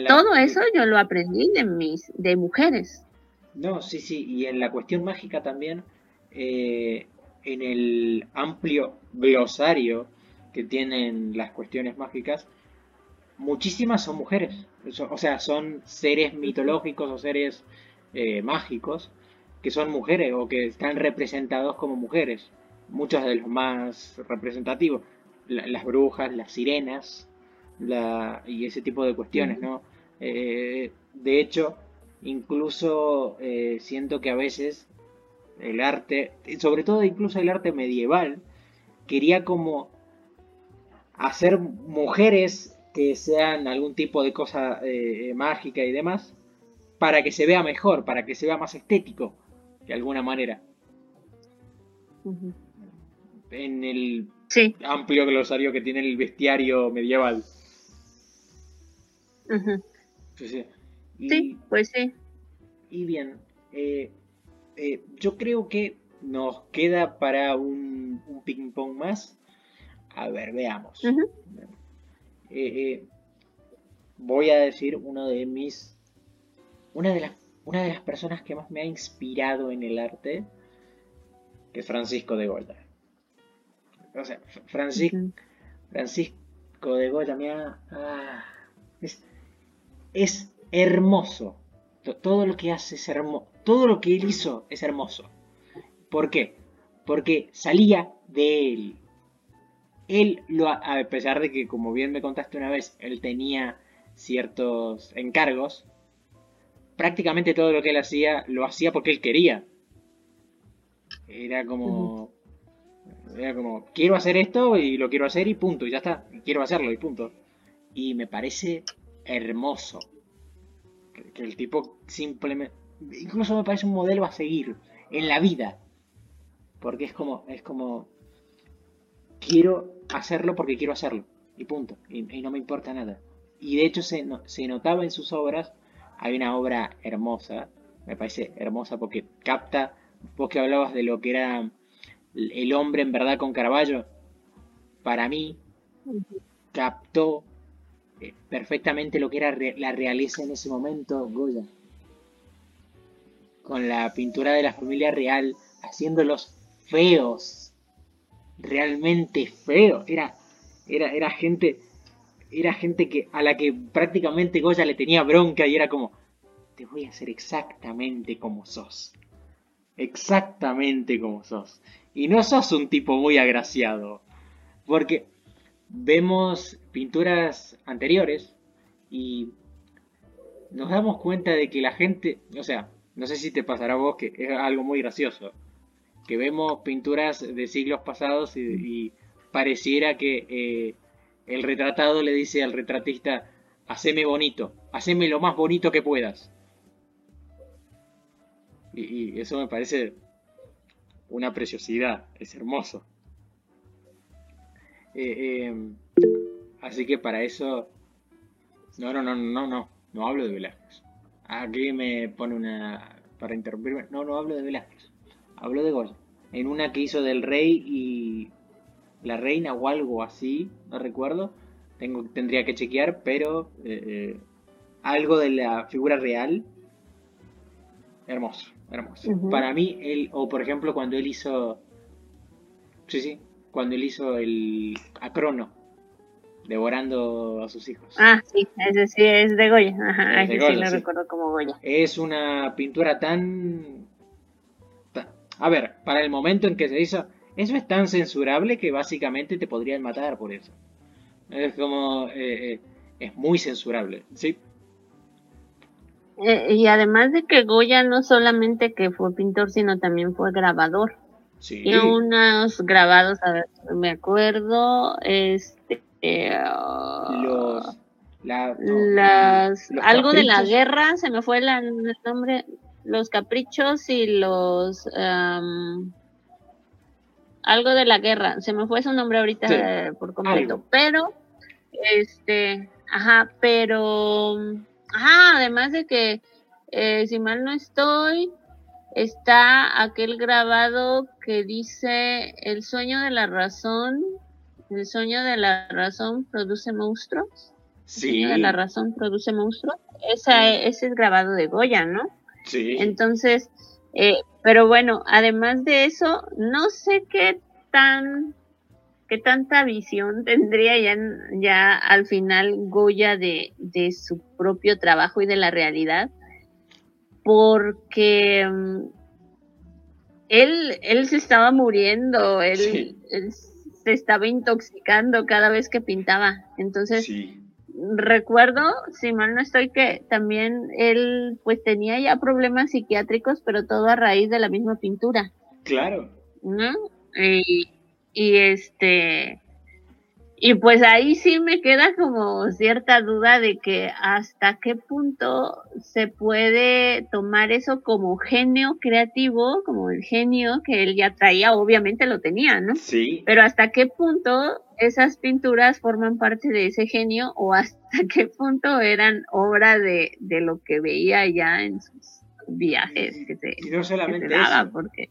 Speaker 2: Todo eso yo lo aprendí de mis, de mujeres.
Speaker 1: No, sí, sí, y en la cuestión mágica también, eh, en el amplio glosario que tienen las cuestiones mágicas, muchísimas son mujeres. O sea, son seres mitológicos o seres eh, mágicos que son mujeres o que están representados como mujeres. Muchos de los más representativos. las brujas, las sirenas, y ese tipo de cuestiones, ¿no? Eh, de hecho, incluso eh, siento que a veces el arte, sobre todo incluso el arte medieval, quería como hacer mujeres que sean algún tipo de cosa eh, mágica y demás, para que se vea mejor, para que se vea más estético, de alguna manera. En el amplio glosario que tiene el bestiario medieval.
Speaker 2: sí. pues sí.
Speaker 1: Y bien, eh, eh, yo creo que nos queda para un, ping pong más. A ver, veamos. Eh, voy a decir uno de mis. Una de, las, una de las personas que más me ha inspirado en el arte, que es Francisco de Goya. O sea, Francisco, Francisco de Goya me ha. Ah, es hermoso. Todo lo que hace es hermoso. Todo lo que él hizo es hermoso. ¿Por qué? Porque salía de él. Él, lo, a pesar de que, como bien me contaste una vez, él tenía ciertos encargos, prácticamente todo lo que él hacía lo hacía porque él quería. Era como. Era como, quiero hacer esto y lo quiero hacer y punto, y ya está. Quiero hacerlo y punto. Y me parece hermoso. Que, el tipo simplemente... Incluso me parece un modelo a seguir en la vida. Porque es como... Es como... Quiero hacerlo porque quiero hacerlo. Y punto. Y, no me importa nada. Y de hecho se, se notaba en sus obras. Hay una obra hermosa. Me parece hermosa porque capta... Vos que hablabas de lo que era el hombre en verdad con Caravaggio. Para mí, captó eh, perfectamente lo que era la realeza en ese momento, Goya. Con la pintura de la familia real, haciéndolos feos, realmente feos. Era, era, era gente, era gente que, a la que prácticamente Goya le tenía bronca y era como, te voy a hacer exactamente como sos. Exactamente como sos. Y no sos un tipo muy agraciado. Porque vemos pinturas anteriores y nos damos cuenta de que la gente, o sea, no sé si te pasará a vos que es algo muy gracioso, que vemos pinturas de siglos pasados y, pareciera que eh, el retratado le dice al retratista, haceme bonito, haceme lo más bonito que puedas. Y, y eso me parece una preciosidad, es hermoso. Eh, em, así que para eso... No, no, no, no, no, no hablo de Velázquez. Aquí me pone una... para interrumpirme. No, no hablo de Velázquez. Hablo de Goya. En una que hizo del rey y la reina o algo así, no recuerdo. Tengo, tendría que chequear, pero eh, eh, algo de la figura real. Hermoso, hermoso. Para mí, él, o por ejemplo, cuando él hizo. Sí, sí, cuando él hizo el Acrono, devorando a sus hijos.
Speaker 2: Ah, sí, ese sí es de Goya, ajá, ese sí lo recuerdo como Goya.
Speaker 1: Es una pintura tan... A ver, para el momento en que se hizo, eso es tan censurable que básicamente te podrían matar por eso. Es como... Eh, eh, es muy censurable, ¿sí?
Speaker 2: Eh, y además de que Goya no solamente que fue pintor, sino también fue grabador.
Speaker 1: Sí.
Speaker 2: Tiene unos grabados, a ver, me acuerdo, este...
Speaker 1: los, la- no,
Speaker 2: las
Speaker 1: los
Speaker 2: algo de la guerra se me fue la- el nombre los caprichos y los algo de la guerra se me fue su nombre ahorita
Speaker 1: Sí,
Speaker 2: eh, por completo
Speaker 1: algo.
Speaker 2: pero este ajá pero ajá además de que eh, si mal no estoy está aquel grabado que dice el sueño de la razón el sueño de la razón produce monstruos
Speaker 1: Sí,
Speaker 2: sueño de la razón produce monstruos. Esa, ese es grabado de Goya, ¿no?
Speaker 1: Sí.
Speaker 2: Entonces, eh, pero bueno, además de eso, no sé qué tan, qué tanta visión tendría ya, ya al final Goya de, de su propio trabajo y de la realidad, porque mm, él, él se estaba muriendo, él,
Speaker 1: Sí.
Speaker 2: él se estaba intoxicando cada vez que pintaba. Entonces,
Speaker 1: sí.
Speaker 2: Recuerdo, si mal no estoy, que también él pues tenía ya problemas psiquiátricos, pero todo a raíz de la misma pintura,
Speaker 1: Claro.
Speaker 2: ¿no? Y, y este, y pues ahí sí me queda como cierta duda de que hasta qué punto se puede tomar eso como genio creativo, como el genio que él ya traía, obviamente lo tenía, ¿no?
Speaker 1: Sí.
Speaker 2: Pero hasta qué punto esas pinturas forman parte de ese genio o hasta *laughs* qué punto eran obra de, de lo que veía ya en sus viajes que se,
Speaker 1: Y no
Speaker 2: que se
Speaker 1: solamente
Speaker 2: daba,
Speaker 1: eso.
Speaker 2: porque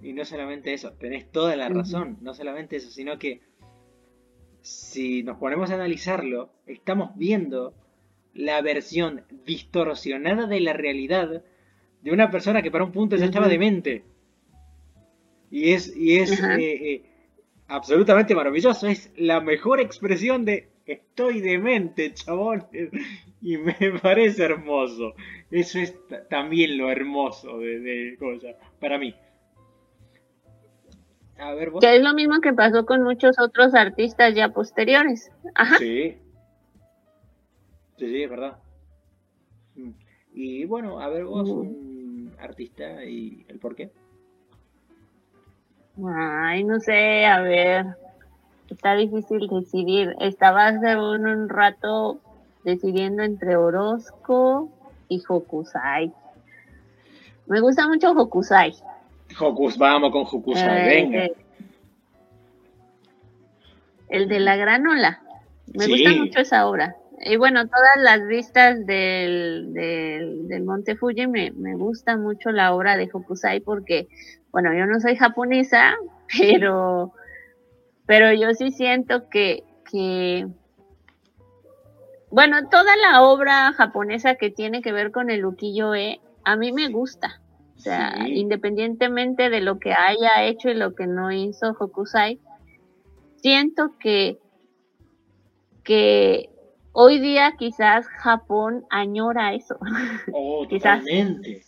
Speaker 1: Y no solamente eso, tenés toda la razón, no solamente eso, sino que si nos ponemos a analizarlo, estamos viendo la versión distorsionada de la realidad de una persona que para un punto ya estaba demente. Y es, y es eh, eh, absolutamente maravilloso, es la mejor expresión de estoy demente, chabón. *laughs* Y me *laughs* parece hermoso. Eso es también lo hermoso de, de ¿cómo se llama? para mí. A ver, vos.
Speaker 2: que es lo mismo que pasó con muchos otros artistas ya posteriores. Ajá.
Speaker 1: Sí. Sí, sí, es verdad. Mm. Y bueno, a ver vos,
Speaker 2: Ujú.
Speaker 1: un artista y el por qué.
Speaker 2: Ay, no sé, a ver, está difícil decidir. Estaba hace un, un rato decidiendo entre Orozco y Hokusai. Me gusta mucho Hokusai.
Speaker 1: Hokus, vamos con Hokusai, venga.
Speaker 2: eh, el de la granola. Me
Speaker 1: Sí.
Speaker 2: gusta mucho esa obra. Y bueno, todas las vistas del, del, del Monte Fuji me, me gusta mucho la obra de Hokusai porque, bueno, yo no soy japonesa, *laughs* pero, pero yo sí siento que, que, bueno, toda la obra japonesa que tiene que ver con el ukiyo-e, a mí me gusta. O sea,
Speaker 1: Sí.
Speaker 2: independientemente de lo que haya hecho y lo que no hizo Hokusai, siento que, que hoy día quizás Japón añora eso, *laughs*
Speaker 1: Oh,
Speaker 2: quizás.
Speaker 1: totalmente.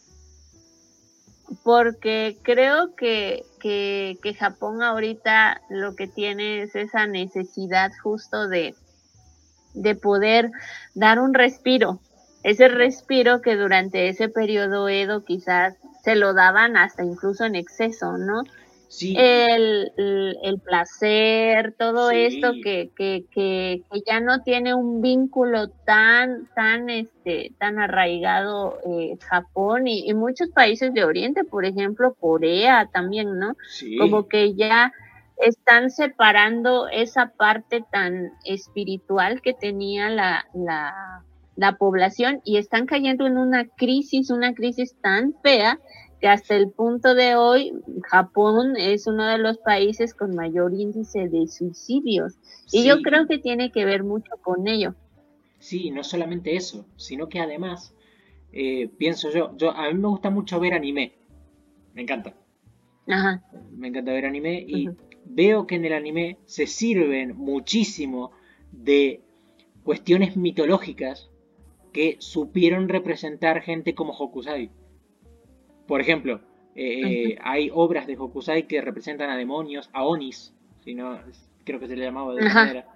Speaker 2: porque creo que, que, que Japón ahorita lo que tiene es esa necesidad justo de, de poder dar un respiro, ese respiro que durante ese periodo Edo quizás se lo daban hasta incluso en exceso, ¿no?
Speaker 1: Sí,
Speaker 2: el, el, el placer, todo
Speaker 1: Sí.
Speaker 2: esto que, que, que, que ya no tiene un vínculo tan, tan, este, tan arraigado eh, Japón y, y muchos países de Oriente, por ejemplo, Corea también, ¿no?
Speaker 1: sí.
Speaker 2: Como que ya están separando esa parte tan espiritual que tenía la, la, la población y están cayendo en una crisis, una crisis tan fea que hasta el punto de hoy Japón es uno de los países con mayor índice de suicidios. Y yo creo que tiene que ver mucho con ello.
Speaker 1: Sí, no solamente eso, sino que además, eh, pienso yo, yo, a mí me gusta mucho ver anime, me encanta,
Speaker 2: Ajá.
Speaker 1: me encanta ver anime y veo que en el anime se sirven muchísimo de cuestiones mitológicas que supieron representar gente como Hokusai. Por ejemplo, eh, hay obras de Hokusai que representan a demonios, a Onis, si no, creo que se le llamaba de esa manera.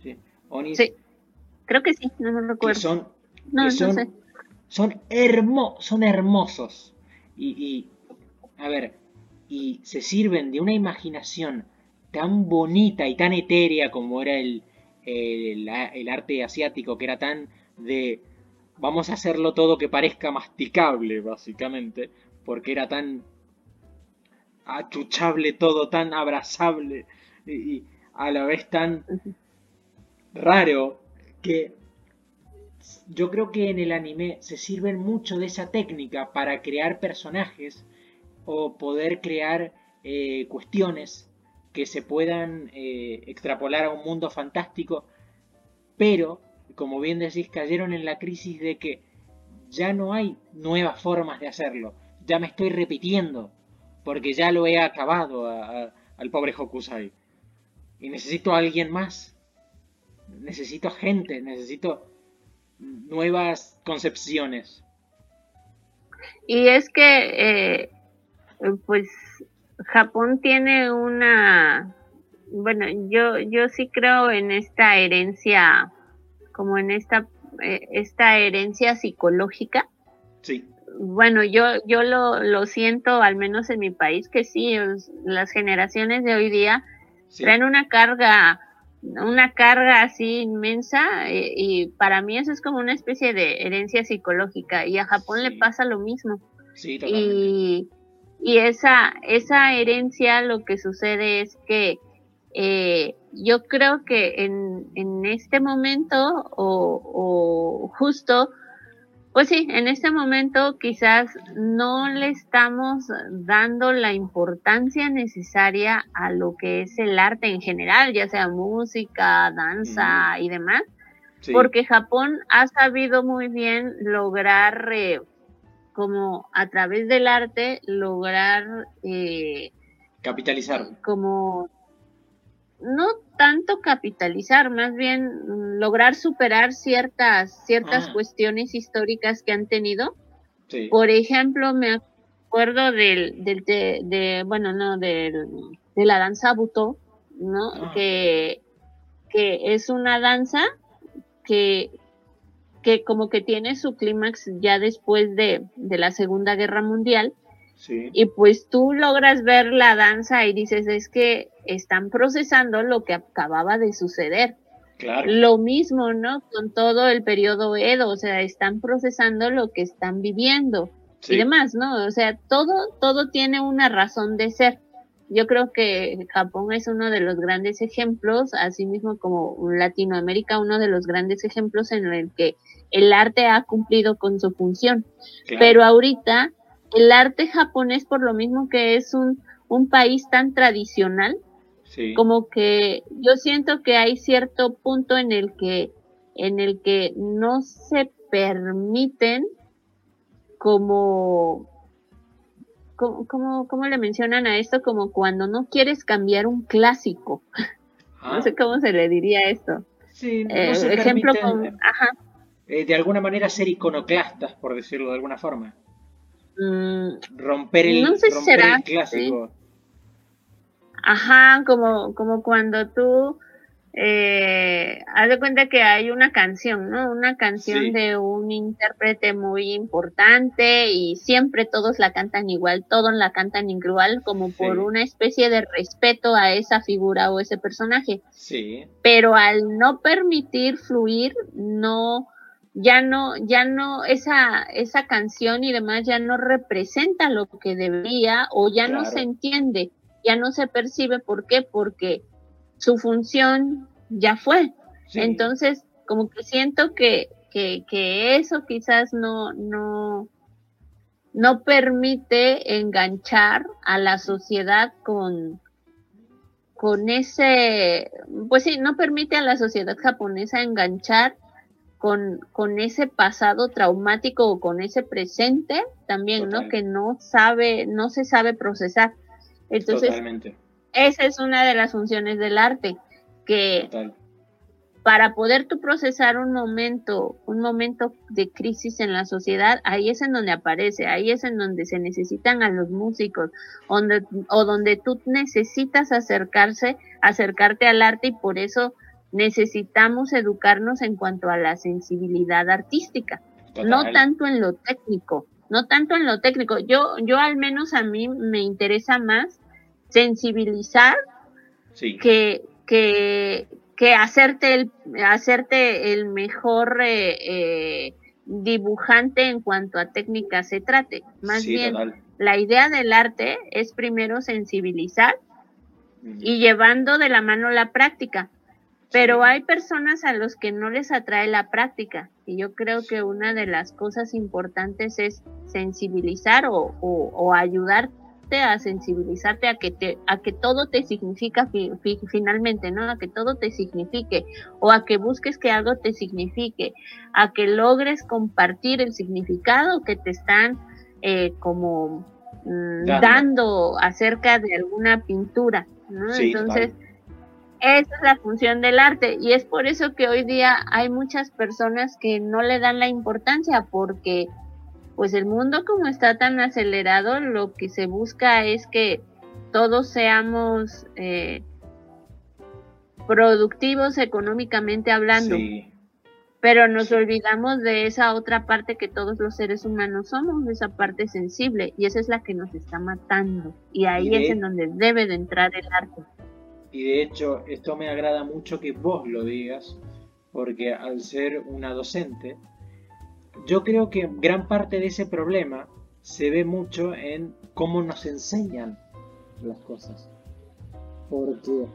Speaker 1: Sí, Onis
Speaker 2: Sí. Creo que sí, no me recuerdo.
Speaker 1: son,
Speaker 2: no,
Speaker 1: son,
Speaker 2: sé.
Speaker 1: son, son hermosos. Y, y, a ver, y se sirven de una imaginación tan bonita y tan etérea como era el, el, el arte asiático, que era tan de vamos a hacerlo todo que parezca masticable, básicamente, porque era tan achuchable todo, tan abrazable y, a la vez tan raro que yo creo que en el anime se sirven mucho de esa técnica para crear personajes o poder crear eh, cuestiones que se puedan eh, extrapolar a un mundo fantástico, pero, como bien decís, cayeron en la crisis de que ya no hay nuevas formas de hacerlo, ya me estoy repitiendo, porque ya lo he acabado al pobre Hokusai. Y necesito a alguien más. Necesito gente, necesito nuevas concepciones.
Speaker 2: Y es que, eh, pues, Japón tiene una, bueno, yo, yo sí creo en esta herencia, como en esta, eh, esta herencia psicológica.
Speaker 1: Sí
Speaker 2: bueno, yo, yo lo, lo siento, al menos en mi país, que sí, las generaciones de hoy día traen una carga, una carga así inmensa, eh, y, para mí eso es como una especie de herencia psicológica, y a Japón le pasa lo mismo.
Speaker 1: Sí,
Speaker 2: y, y esa, esa herencia lo que sucede es que eh, yo creo que en, en este momento, o, o justo, pues sí, en este momento quizás no le estamos dando la importancia necesaria a lo que es el arte en general, ya sea música, danza y demás, porque Japón ha sabido muy bien lograr, eh, como a través del arte, lograr... Eh,
Speaker 1: Capitalizar.
Speaker 2: Como no tanto capitalizar, más bien mm, lograr superar ciertas, ciertas ah. cuestiones históricas que han tenido. Por ejemplo, me acuerdo del, del de, bueno, no, del, de la danza Butó, ¿no? Ah. Que, que es una danza que, que como que tiene su clímax ya después de, de la Segunda Guerra Mundial. Y pues tú logras ver la danza y dices, es que están procesando lo que acababa de suceder. Lo mismo, ¿no? Con todo el periodo Edo, o sea, están procesando lo que están viviendo y demás, ¿no? O sea, todo, todo tiene una razón de ser. Yo creo que Japón es uno de los grandes ejemplos, así mismo como Latinoamérica, uno de los grandes ejemplos en el que el arte ha cumplido con su función. Pero ahorita, el arte japonés, por lo mismo que es un, un país tan tradicional, como que yo siento que hay cierto punto en el que en el que no se permiten como ¿Cómo, le mencionan a esto? Como cuando no quieres cambiar un clásico. *laughs* No sé cómo se le diría esto.
Speaker 1: Sí, no eh, ejemplo eh, de alguna manera ser iconoclastas, por decirlo de alguna forma. Mm, romper el, romper el clásico.
Speaker 2: Ajá, como, como cuando tú eh, haz de cuenta que hay una canción, ¿no? Una canción de un intérprete muy importante y siempre todos la cantan igual, todos la cantan igual, como por una especie de respeto a esa figura o ese personaje.
Speaker 1: Sí.
Speaker 2: Pero al no permitir fluir, no, ya no, ya no, esa, esa canción y demás ya no representa lo que debería o ya no se entiende ya no se percibe. ¿Por qué? Porque su función ya fue. Entonces, como que siento que, que, que eso quizás no, no, no permite enganchar a la sociedad con, con ese, pues sí, no permite a la sociedad japonesa enganchar con, con ese pasado traumático o con ese presente también, ¿no? Que no sabe, no se sabe procesar. Entonces, esa es una de las funciones del arte, que para poder tú procesar un momento, un momento de crisis en la sociedad, ahí es en donde aparece, ahí es en donde se necesitan a los músicos, donde, o donde tú necesitas acercarse, acercarte al arte y por eso necesitamos educarnos en cuanto a la sensibilidad artística, no tanto en lo técnico, no tanto en lo técnico. Yo, yo al menos a mí me interesa más sensibilizar que, que, que hacerte el, hacerte el mejor eh, eh, dibujante en cuanto a técnica se trate. Más bien, la idea del arte es primero sensibilizar y llevando de la mano la práctica. Pero hay personas a los que no les atrae la práctica y yo creo que una de las cosas importantes es sensibilizar o, o, o ayudar a sensibilizarte a que te, a que todo te significa finalmente, ¿no? A que todo te signifique o a que busques que algo te signifique, a que logres compartir el significado que te están eh, como mm, dando. acerca de alguna pintura, ¿no? Entonces, esa es la función del arte y es por eso que hoy día hay muchas personas que no le dan la importancia porque pues el mundo como está tan acelerado, lo que se busca es que todos seamos eh, productivos económicamente hablando. Pero nos olvidamos de esa otra parte que todos los seres humanos somos, esa parte sensible, y esa es la que nos está matando. Y ahí es en donde debe de entrar el arte.
Speaker 1: Y de hecho, esto me agrada mucho que vos lo digas, porque al ser una docente, yo creo que gran parte de ese problema se ve mucho en cómo nos enseñan las cosas. Porque,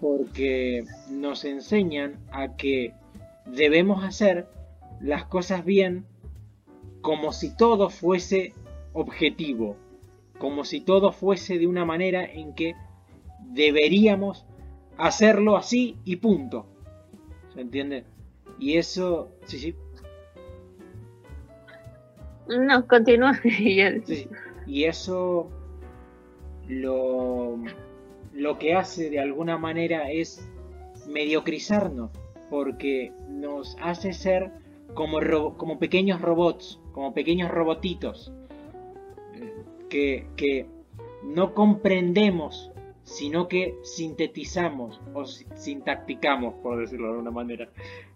Speaker 1: porque nos enseñan a que debemos hacer las cosas bien como si todo fuese objetivo, como si todo fuese de una manera en que deberíamos hacerlo así y punto. ¿Se entiende? Y eso, sí, sí.
Speaker 2: No, continúa. *laughs*
Speaker 1: Y eso lo, lo que hace de alguna manera es mediocrizarnos, porque nos hace ser como, como pequeños robots, como pequeños robotitos, que, que no comprendemos, sino que sintetizamos o sintacticamos, por decirlo de alguna manera.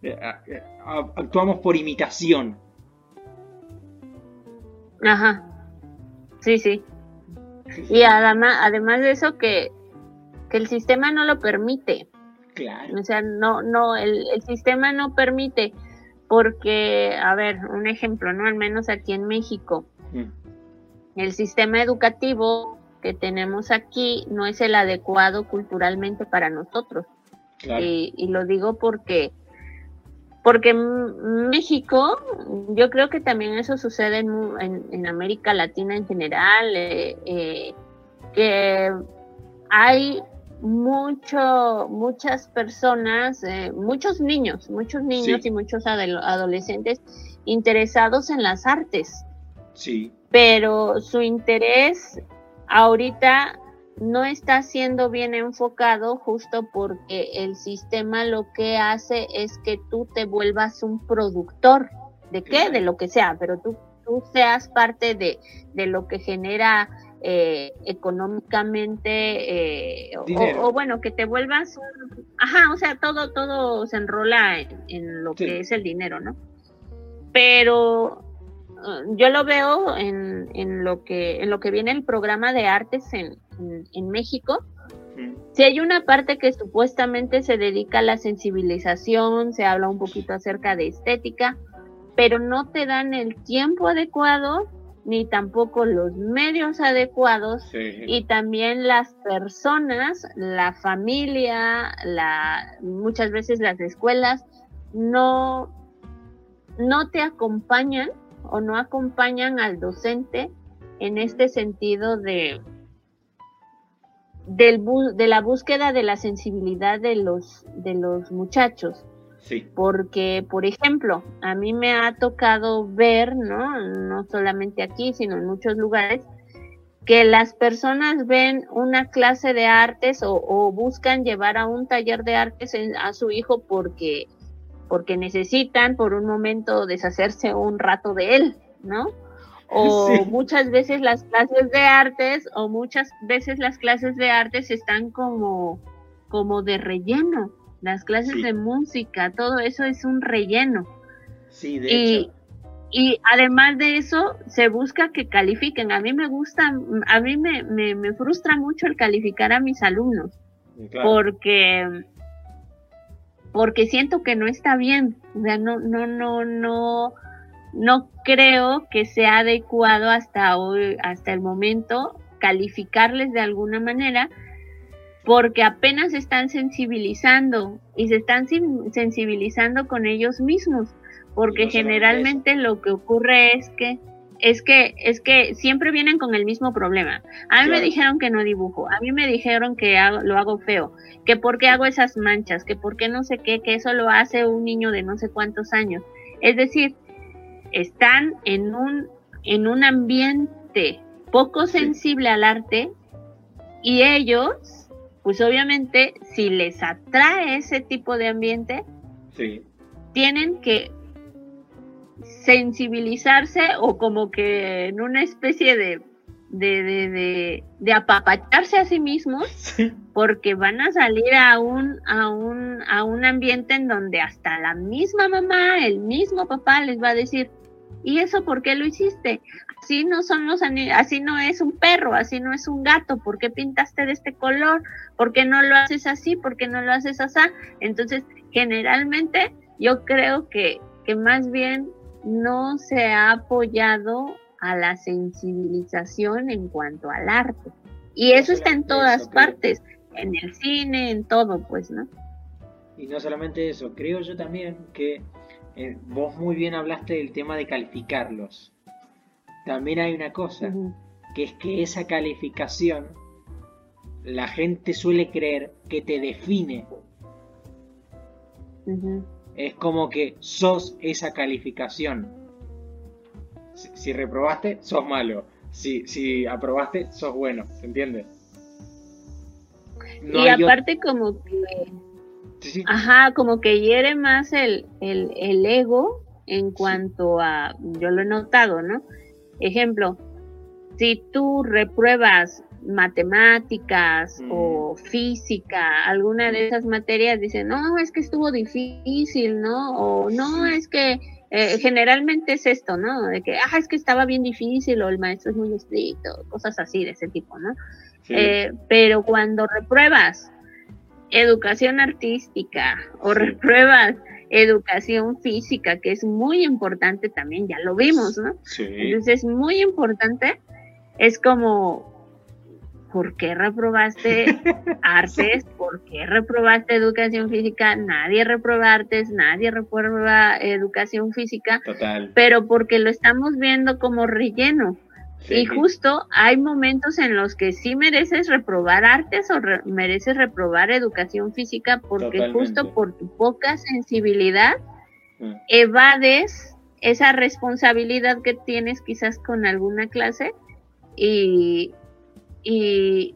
Speaker 1: Eh, eh, actuamos por imitación
Speaker 2: Ajá. Sí, sí. *laughs* Y además, además de eso que, que el sistema no lo permite.
Speaker 1: Claro.
Speaker 2: O sea, no, no, el, el sistema no permite porque, a ver, un ejemplo, ¿no? Al menos aquí en México, mm. el sistema educativo que tenemos aquí no es el adecuado culturalmente para nosotros. Claro. Y, y, lo digo porque porque México, yo creo que también eso sucede en, en, América Latina en general, eh, eh, que hay mucho, muchas personas, eh, muchos niños, muchos niños y muchos adolescentes interesados en las artes.
Speaker 1: Sí.
Speaker 2: Pero su interés ahorita no está siendo bien enfocado justo porque el sistema lo que hace es que tú te vuelvas un productor de qué, de lo que sea, pero tú, tú seas parte de, de lo que genera eh, económicamente eh, o, bueno que te vuelvas un, ajá o sea todo todo se enrola en, lo que es el dinero no pero yo lo veo en, en lo que en lo que viene el programa de artes en, en, México, si hay una parte que supuestamente se dedica a la sensibilización, se habla un poquito acerca de estética, pero no te dan el tiempo adecuado ni tampoco los medios adecuados y también las personas, la familia, la, muchas veces las escuelas no, no te acompañan o no acompañan al docente en este sentido de, del de la búsqueda de la sensibilidad de los, de los muchachos.
Speaker 1: Sí.
Speaker 2: Porque, por ejemplo, a mí me ha tocado ver, ¿no? No solamente aquí, sino en muchos lugares, que las personas ven una clase de artes o, buscan llevar a un taller de artes a su hijo porque, porque necesitan por un momento deshacerse un rato de él, ¿no? o *laughs* muchas veces las clases de artes o muchas veces las clases de artes están como como de relleno las clases de música, todo eso es un relleno.
Speaker 1: Sí, de
Speaker 2: y,
Speaker 1: hecho.
Speaker 2: Y además de eso, se busca que califiquen. A mí me gusta, a mí me, me, me frustra mucho el calificar a mis alumnos.
Speaker 1: Claro.
Speaker 2: Porque porque siento que no está bien, o sea, no, no, no, no, no creo que sea adecuado hasta hoy, hasta el momento, calificarles de alguna manera, porque apenas están sensibilizando y se están sensibilizando con ellos mismos, porque no generalmente lo que ocurre es que es que es que siempre vienen con el mismo problema. A mí claro. me dijeron que no dibujo, a mí me dijeron que hago, lo hago feo, que por qué hago esas manchas, que por qué no sé qué, que eso lo hace un niño de no sé cuántos años. Es decir, están en un en un ambiente poco sensible al arte y ellos, pues obviamente, si les atrae ese tipo de ambiente,
Speaker 1: sí.
Speaker 2: tienen que sensibilizarse o como que en una especie de de, de, de, de apapacharse a sí mismos *laughs*
Speaker 1: Sí.
Speaker 2: porque van a salir a un, a un, a un ambiente en donde hasta la misma mamá, el mismo papá les va a decir, ¿y eso por qué lo hiciste? Así no son los así no es un perro, así no es un gato, ¿por qué pintaste de este color? ¿Por qué no lo haces así? ¿Por qué no lo haces así? Entonces, generalmente yo creo que, que más bien no se ha apoyado a la sensibilización en cuanto al arte. Y eso está en todas
Speaker 1: eso, creo.
Speaker 2: partes, en el cine, en todo, pues, ¿no?
Speaker 1: Y no solamente eso, creo yo también que eh, vos muy bien hablaste del tema de calificarlos. También hay una cosa, que es que esa calificación, la gente suele creer que te define. Es como que sos esa calificación. Si, si reprobaste, sos malo. Si, si aprobaste, sos bueno. ¿Se entiende? No
Speaker 2: y aparte como que,
Speaker 1: Sí, sí.
Speaker 2: ajá, como que hiere más el, el, el ego en cuanto a, yo lo he notado, ¿no? Ejemplo, si tú repruebas matemáticas
Speaker 1: Mm.
Speaker 2: o física, alguna de esas materias, dicen, no, es que estuvo difícil, ¿no? O no, es que eh, generalmente es esto, ¿no? De que, ah, es que estaba bien difícil o el maestro es muy estricto, cosas así de ese tipo, ¿no?
Speaker 1: Sí.
Speaker 2: Eh, pero cuando repruebas educación artística o repruebas educación física, que es muy importante también, ya lo vimos, ¿no?
Speaker 1: Sí.
Speaker 2: Entonces es muy importante, es como, ¿por qué reprobaste artes? ¿Por qué reprobaste educación física? Nadie reprueba artes, nadie reprueba educación física,
Speaker 1: Total.
Speaker 2: pero porque lo estamos viendo como relleno.
Speaker 1: Sí,
Speaker 2: Y justo hay momentos en los que sí mereces reprobar artes o re- mereces reprobar educación física porque
Speaker 1: Totalmente.
Speaker 2: justo por tu poca sensibilidad
Speaker 1: Mm.
Speaker 2: evades esa responsabilidad que tienes quizás con alguna clase y, y,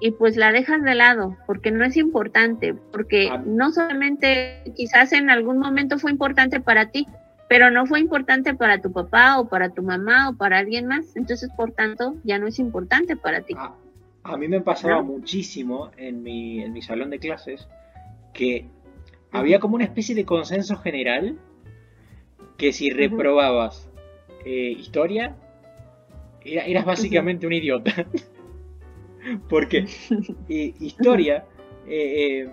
Speaker 2: y pues la dejas de lado porque no es importante, porque
Speaker 1: Ah.
Speaker 2: no solamente quizás en algún momento fue importante para ti, pero no fue importante para tu papá o para tu mamá o para alguien más, entonces por tanto ya no es importante para ti.
Speaker 1: A, a mí me pasaba
Speaker 2: ¿No?
Speaker 1: muchísimo en mi, en mi salón de clases que había como una especie de consenso general que si reprobabas eh, historia, era- eras básicamente un idiota. *laughs* *laughs* Porque eh, historia eh, eh,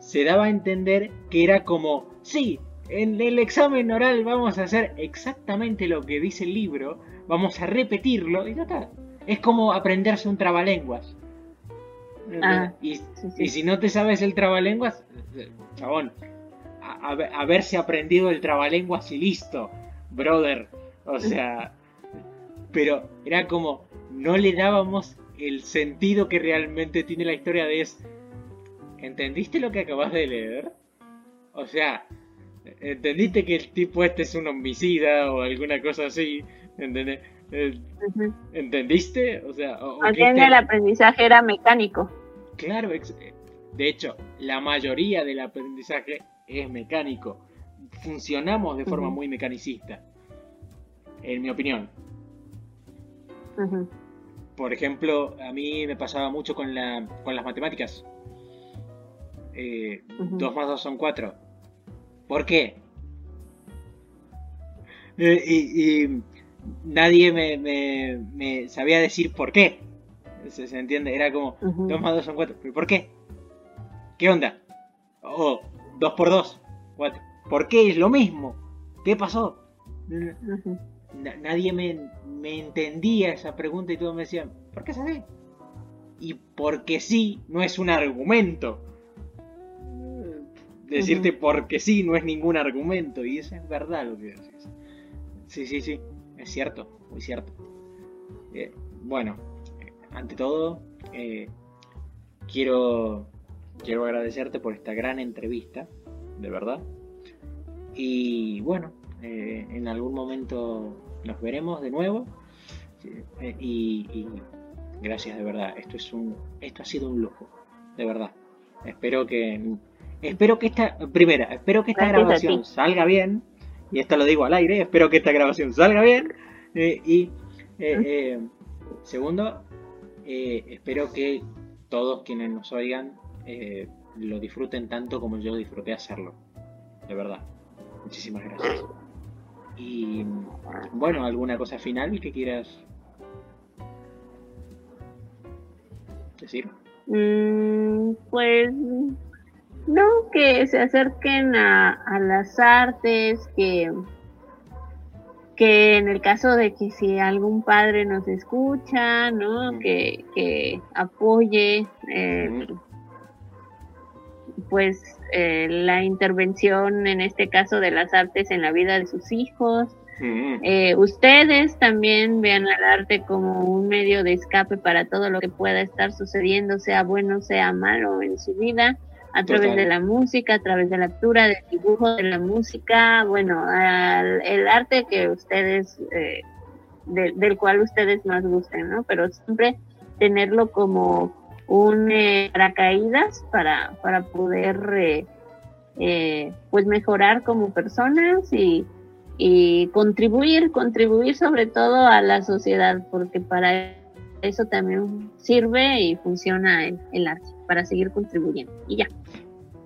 Speaker 1: se daba a entender que era como, sí, en el examen oral vamos a hacer exactamente lo que dice el libro, vamos a repetirlo y ya está. Es como aprenderse un trabalenguas.
Speaker 2: Ah,
Speaker 1: y,
Speaker 2: sí, sí.
Speaker 1: y si no te sabes el trabalenguas, chabón, a- a- haberse aprendido el trabalenguas y listo, brother. O sea, pero era como, no le dábamos el sentido que realmente tiene la historia de es, ¿entendiste lo que acabas de leer? O sea, ¿entendiste que el tipo este es un homicida o alguna cosa así? ¿Entendés? Eh. ¿Entendiste? O sea, o- o que este-
Speaker 2: el aprendizaje era mecánico.
Speaker 1: Claro, eh, de hecho, la mayoría del aprendizaje es mecánico. Funcionamos de forma muy mecanicista, en mi opinión. Por ejemplo, a mí me pasaba mucho con, la, con las matemáticas. eh, 2 más 2 son 4. ¿Por qué? Eh, y, nadie me, sabía decir por qué. ¿Se, entiende? Era como 2 más 2 son 4. ¿Pero por qué? ¿Qué onda? Oh, 2 por 2, 4. ¿Por qué es lo mismo? ¿Qué pasó? Nadie me, me entendía esa pregunta y todos me decían, ¿por qué es así? Y porque sí no es un argumento. Decirte porque sí no es ningún argumento. Y eso es verdad lo que decís. Sí, sí, sí. Es cierto, muy cierto. Eh, bueno, ante todo, eh, quiero, quiero agradecerte por esta gran entrevista, de verdad. Y bueno, eh, en algún momento nos veremos de nuevo. y Gracias de verdad. Esto es un, esto ha sido un lujo, de verdad. Espero que, espero que esta, primera, espero que esta grabación salga bien. Y esto lo digo al aire. Espero que esta grabación salga bien. Eh, y eh, eh, segundo, espero que todos quienes nos oigan lo disfruten tanto como yo disfruté hacerlo. De verdad. Muchísimas gracias. Y bueno, ¿alguna cosa final que quieras decir?
Speaker 2: Mm, pues no, que se acerquen a, las artes, que, que en el caso de que si algún padre nos escucha, ¿no? Que, que apoye eh, pues eh, la intervención en este caso de las artes en la vida de sus hijos, eh, ustedes también vean al arte como un medio de escape para todo lo que pueda estar sucediendo, sea bueno, sea malo en su vida, a través de la música, a través de la lectura, del dibujo, de la música, bueno, el arte que ustedes, eh, del cual ustedes más gusten, ¿no? Pero siempre tenerlo como un eh, paracaídas para, para poder eh, pues mejorar como personas y y contribuir, contribuir sobre todo a la sociedad, porque para eso también sirve y funciona el, arte, para seguir contribuyendo. Y ya.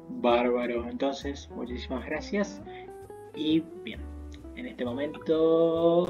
Speaker 1: Bárbaro, entonces, muchísimas gracias. Y bien, en este momento